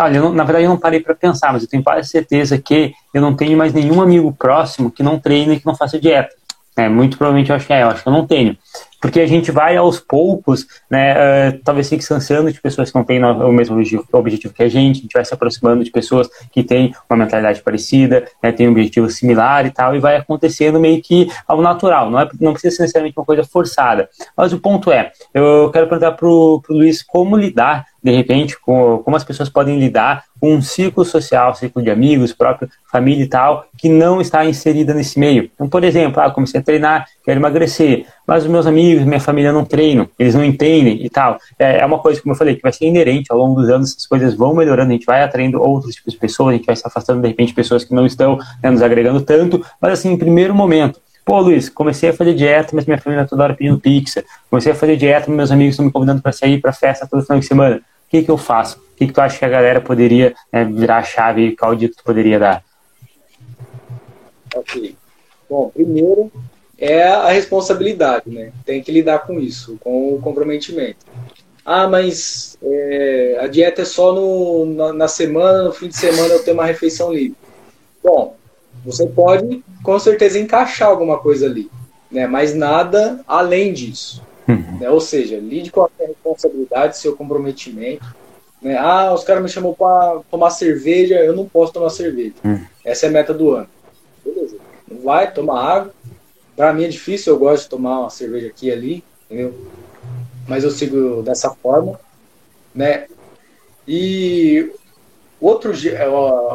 olha, na verdade eu não parei para pensar, mas eu tenho quase certeza que eu não tenho mais nenhum amigo próximo que não treine e que não faça dieta. É, muito provavelmente eu acho que é, eu acho que eu não tenho porque a gente vai aos poucos, né, uh, talvez se distanciando de pessoas que não têm o mesmo objetivo, que a gente, a gente vai se aproximando de pessoas que têm uma mentalidade parecida, né, têm um objetivo similar e tal, e vai acontecendo meio que ao natural, não, é, não precisa ser necessariamente uma coisa forçada. Mas o ponto é, eu quero perguntar para o Luiz como lidar de repente, com, como as pessoas podem lidar com um ciclo social, ciclo de amigos, própria família e tal, que não está inserida nesse meio. Então, por exemplo, ah, comecei a treinar, quero emagrecer, mas os meus amigos, minha família não treinam, eles não entendem e tal. É, é uma coisa, como eu falei, que vai ser inerente ao longo dos anos, essas coisas vão melhorando, a gente vai atraindo outros tipos de pessoas, a gente vai se afastando, de repente, pessoas que não estão né, nos agregando tanto, mas assim, em primeiro momento, Pô, Luiz, comecei a fazer dieta, mas minha família toda hora pedindo pizza. Comecei a fazer dieta, mas meus amigos estão me convidando para sair para festa todo final de semana. O que, que eu faço? O que, que tu acha que a galera poderia né, virar a chave e qual dica tu poderia dar? Ok. Bom, primeiro, é a responsabilidade, né? Tem que lidar com isso, com o comprometimento. Ah, mas é, a dieta é só no, na, na, semana, no fim de semana eu tenho uma refeição livre. Bom, você pode com certeza encaixar alguma coisa ali, né? Mas nada além disso. Uhum. Né? Ou seja, lide com a responsabilidade, seu comprometimento. Né? Ah, os caras me chamam para tomar cerveja, eu não posso tomar cerveja. Uhum. Essa é a meta do ano. Beleza. Não vai, toma água. Para mim é difícil, eu gosto de tomar uma cerveja aqui e ali, entendeu? Mas eu sigo dessa forma, né? E outro,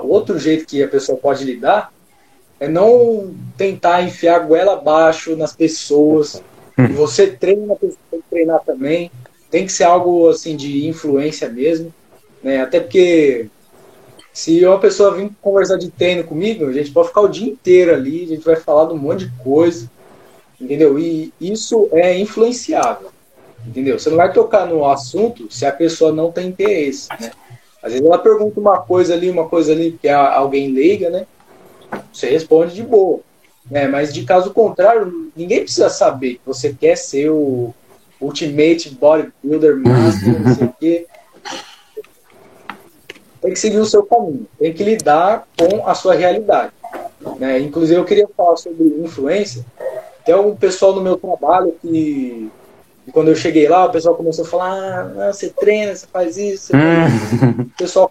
outro jeito que a pessoa pode lidar é não tentar enfiar a goela abaixo nas pessoas. Hum. Você treina, a pessoa tem que treinar também. Tem que ser algo assim de influência mesmo. Né? Até porque se uma pessoa vir conversar de treino comigo, a gente pode ficar o dia inteiro ali, a gente vai falar de um monte de coisa. Entendeu? E isso é influenciável. Entendeu? Você não vai tocar no assunto se a pessoa não tem interesse, né? Às vezes ela pergunta uma coisa ali, uma coisa ali, que alguém leiga, né? Você responde de boa. Né? Mas de caso contrário, ninguém precisa saber que você quer ser o Ultimate Bodybuilder Master, não sei o quê. Tem que seguir o seu caminho, tem que lidar com a sua realidade. Né? Inclusive, eu queria falar sobre influência. Tem um pessoal no meu trabalho que, quando eu cheguei lá, o pessoal começou a falar: ah, você treina, você faz isso. Você faz isso. o pessoal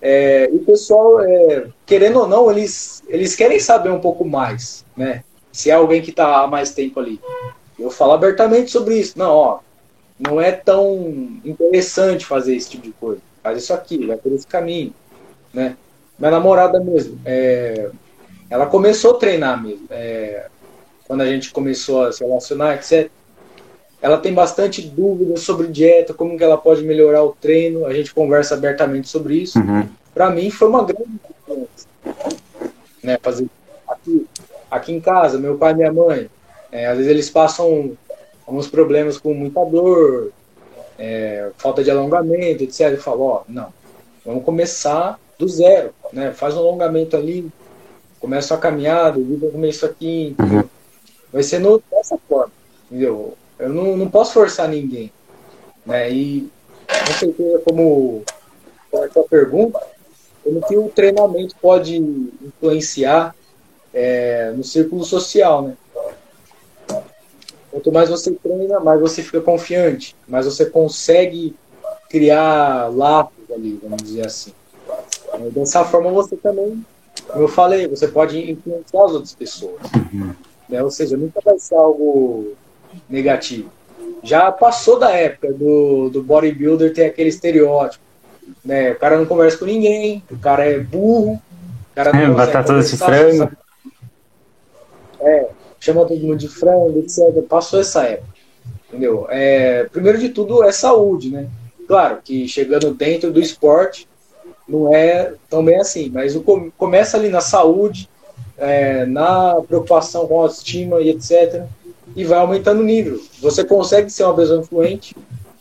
é, o pessoal, é, querendo ou não, eles, eles querem saber um pouco mais, né? Se é alguém que está há mais tempo ali. Eu falo abertamente sobre isso. Não, ó, não é tão interessante fazer esse tipo de coisa. Faz isso aqui, vai por esse caminho, né? Minha namorada mesmo, é, ela começou a treinar mesmo. É, quando a gente começou a se relacionar, etc ela tem bastante dúvidas sobre dieta, como que ela pode melhorar o treino. A gente conversa abertamente sobre isso. Uhum. Para mim foi uma grande né? Fazer aqui, aqui em casa, meu pai e minha mãe, é, às vezes eles passam alguns problemas com muita dor, é, falta de alongamento, etc. Eu falo, ó, não, vamos começar do zero, né? Faz um alongamento ali, começa a caminhada, comer isso aqui, entendeu? Uhum. Vai ser no, dessa forma, entendeu? Eu não, não posso forçar ninguém. Né? E com certeza, como a sua pergunta, como que o treinamento pode influenciar é, no círculo social, né? Quanto mais você treina, mais você fica confiante, mais você consegue criar laços ali, vamos dizer assim. Dessa forma você também, como eu falei, você pode influenciar as outras pessoas. Uhum. Né? Ou seja, nunca vai ser algo negativo. Já passou da época do, do bodybuilder ter aquele estereótipo. Né? O cara não conversa com ninguém, o cara é burro, o cara não é, batata de frango. É, chama todo mundo de frango, etc. Passou essa época. Entendeu? É, primeiro de tudo é saúde, né? Claro que chegando dentro do esporte não é tão bem assim, mas o, começa ali na saúde, é, na preocupação com a autoestima e etc e vai aumentando o nível. Você consegue ser uma pessoa influente,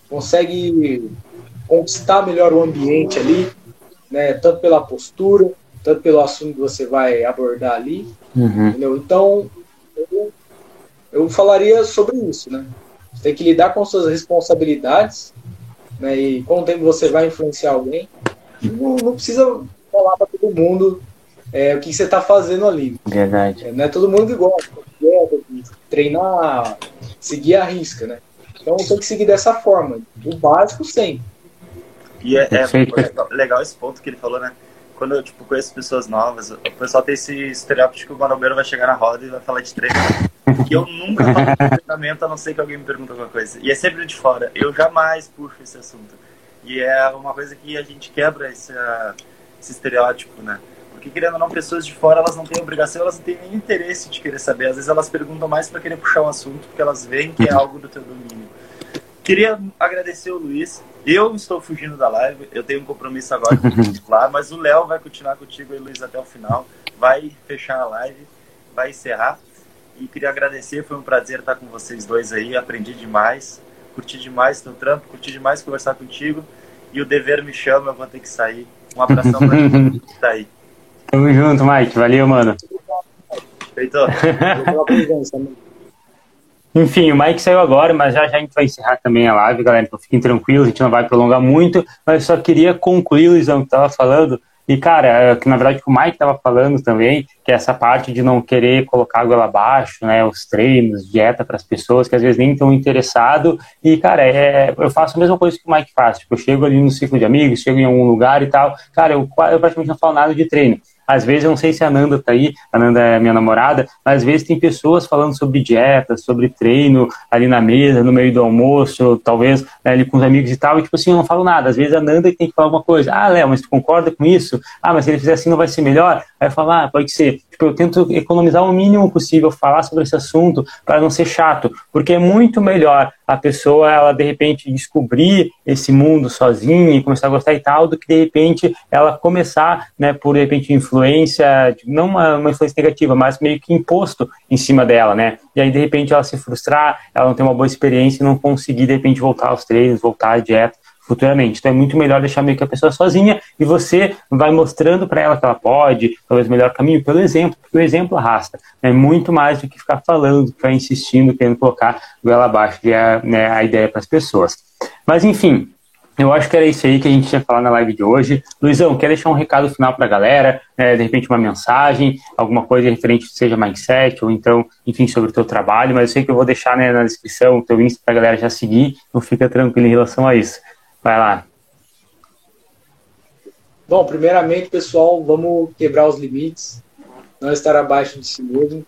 consegue conquistar melhor o ambiente ali, né, tanto pela postura, tanto pelo assunto que você vai abordar ali. Uhum. Entendeu? Então, eu, eu falaria sobre isso, né? Você tem que lidar com suas responsabilidades, né? E com o tempo você vai influenciar alguém. Não, não precisa falar para todo mundo é, o que você está fazendo ali. Verdade. É, não é todo mundo que gosta de treinar, seguir a risca, né? Então tem que seguir dessa forma, o básico sempre. E é, é, legal esse ponto que ele falou, né? Quando eu tipo, conheço pessoas novas, o pessoal tem esse estereótipo de que o manobeiro vai chegar na roda e vai falar de treino. que eu nunca falo de treinamento, a não ser que alguém me pergunte alguma coisa. E é sempre de fora. Eu jamais puxo esse assunto. E é uma coisa que a gente quebra esse, esse estereótipo, né? Porque, querendo ou não, pessoas de fora, elas não têm obrigação, elas não têm nem interesse de querer saber. Às vezes elas perguntam mais para querer puxar um assunto, porque elas veem que é algo do teu domínio. Queria agradecer o Luiz. Eu estou fugindo da live, eu tenho um compromisso agora lá, mas o Léo vai continuar contigo e Luiz até o final. Vai fechar a live, vai encerrar. E queria agradecer, foi um prazer estar com vocês dois aí, aprendi demais, curti demais teu trampo, curti demais conversar contigo. E o dever me chama, eu vou ter que sair. Um abração pra quem tá aí. Tamo junto, Mike. Valeu, mano. Feitou. Enfim, o Mike saiu agora, mas já, já a gente vai encerrar também a live, galera. Então fiquem tranquilos, a gente não vai prolongar muito, mas só queria concluir, Luizão, que estava falando. E, cara, é que na verdade o Mike estava falando também, que é essa parte de não querer colocar água abaixo, né? Os treinos, dieta para as pessoas que às vezes nem estão interessado. E, cara, é, eu faço a mesma coisa que o Mike faz. Tipo, eu chego ali no ciclo de amigos, chego em algum lugar e tal. Cara, eu, eu praticamente não falo nada de treino. Às vezes, eu não sei se a Nanda tá aí, a Nanda é minha namorada, mas às vezes tem pessoas falando sobre dieta, sobre treino ali na mesa, no meio do almoço, talvez né, ali com os amigos e tal, e tipo assim, eu não falo nada. Às vezes a Nanda tem que falar uma coisa. Ah, Léo, mas tu concorda com isso? Ah, mas se ele fizer assim não vai ser melhor? Aí eu falo, ah, pode ser. Tipo, eu tento economizar o mínimo possível, falar sobre esse assunto para não ser chato, porque é muito melhor a pessoa, ela de repente descobrir esse mundo sozinha e começar a gostar e tal, do que de repente ela começar, né, por de repente influência, não uma, uma influência negativa, mas meio que imposto em cima dela, né? E aí de repente ela se frustrar, ela não ter uma boa experiência e não conseguir de repente voltar aos treinos, voltar à dieta futuramente. Então é muito melhor deixar meio que a pessoa sozinha e você vai mostrando para ela que ela pode, talvez o melhor caminho, pelo exemplo, porque o exemplo arrasta. É muito mais do que ficar falando, ficar insistindo, querendo colocar goela abaixo de a, né, a ideia para as pessoas. Mas enfim, eu acho que era isso aí que a gente tinha falado na live de hoje. Luizão, quer deixar um recado final para a galera? Né, de repente uma mensagem, alguma coisa referente, seja mindset, ou então, enfim, sobre o teu trabalho, mas eu sei que eu vou deixar né, na descrição o teu Insta para a galera já seguir, então fica tranquilo em relação a isso. Vai lá. Bom, primeiramente, pessoal, vamos quebrar os limites, não estar abaixo de si mesmo.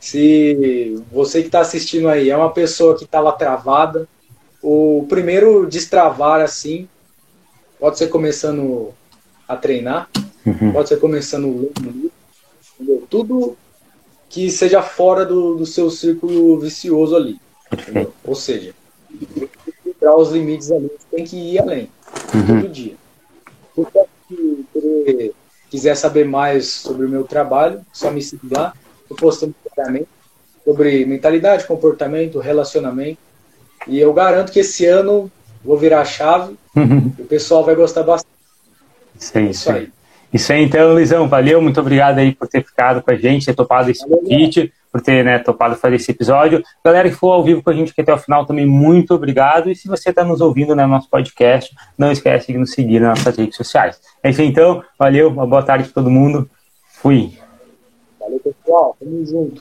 Se você que está assistindo aí é uma pessoa que estava travada, o primeiro destravar assim pode ser começando a treinar, uhum. pode ser começando livro, tudo que seja fora do, do seu círculo vicioso ali. Ou seja, quebrar os limites ali, tem que ir além, uhum. todo dia. Se você quiser saber mais sobre o meu trabalho, só me seguir lá. Eu diariamente sobre mentalidade, comportamento, relacionamento. E eu garanto que esse ano vou virar a chave uhum. e o pessoal vai gostar bastante. Isso aí. Isso aí. Isso aí, então, Luizão, valeu, muito obrigado aí por ter ficado com a gente, ter topado esse convite por ter né, topado fazer esse episódio. Galera que for ao vivo com a gente aqui até o final também, muito obrigado. E se você está nos ouvindo né, no nosso podcast, não esquece de nos seguir nas nossas redes sociais. É isso então. Valeu, uma boa tarde para todo mundo. Fui. Valeu, pessoal. Tamo junto.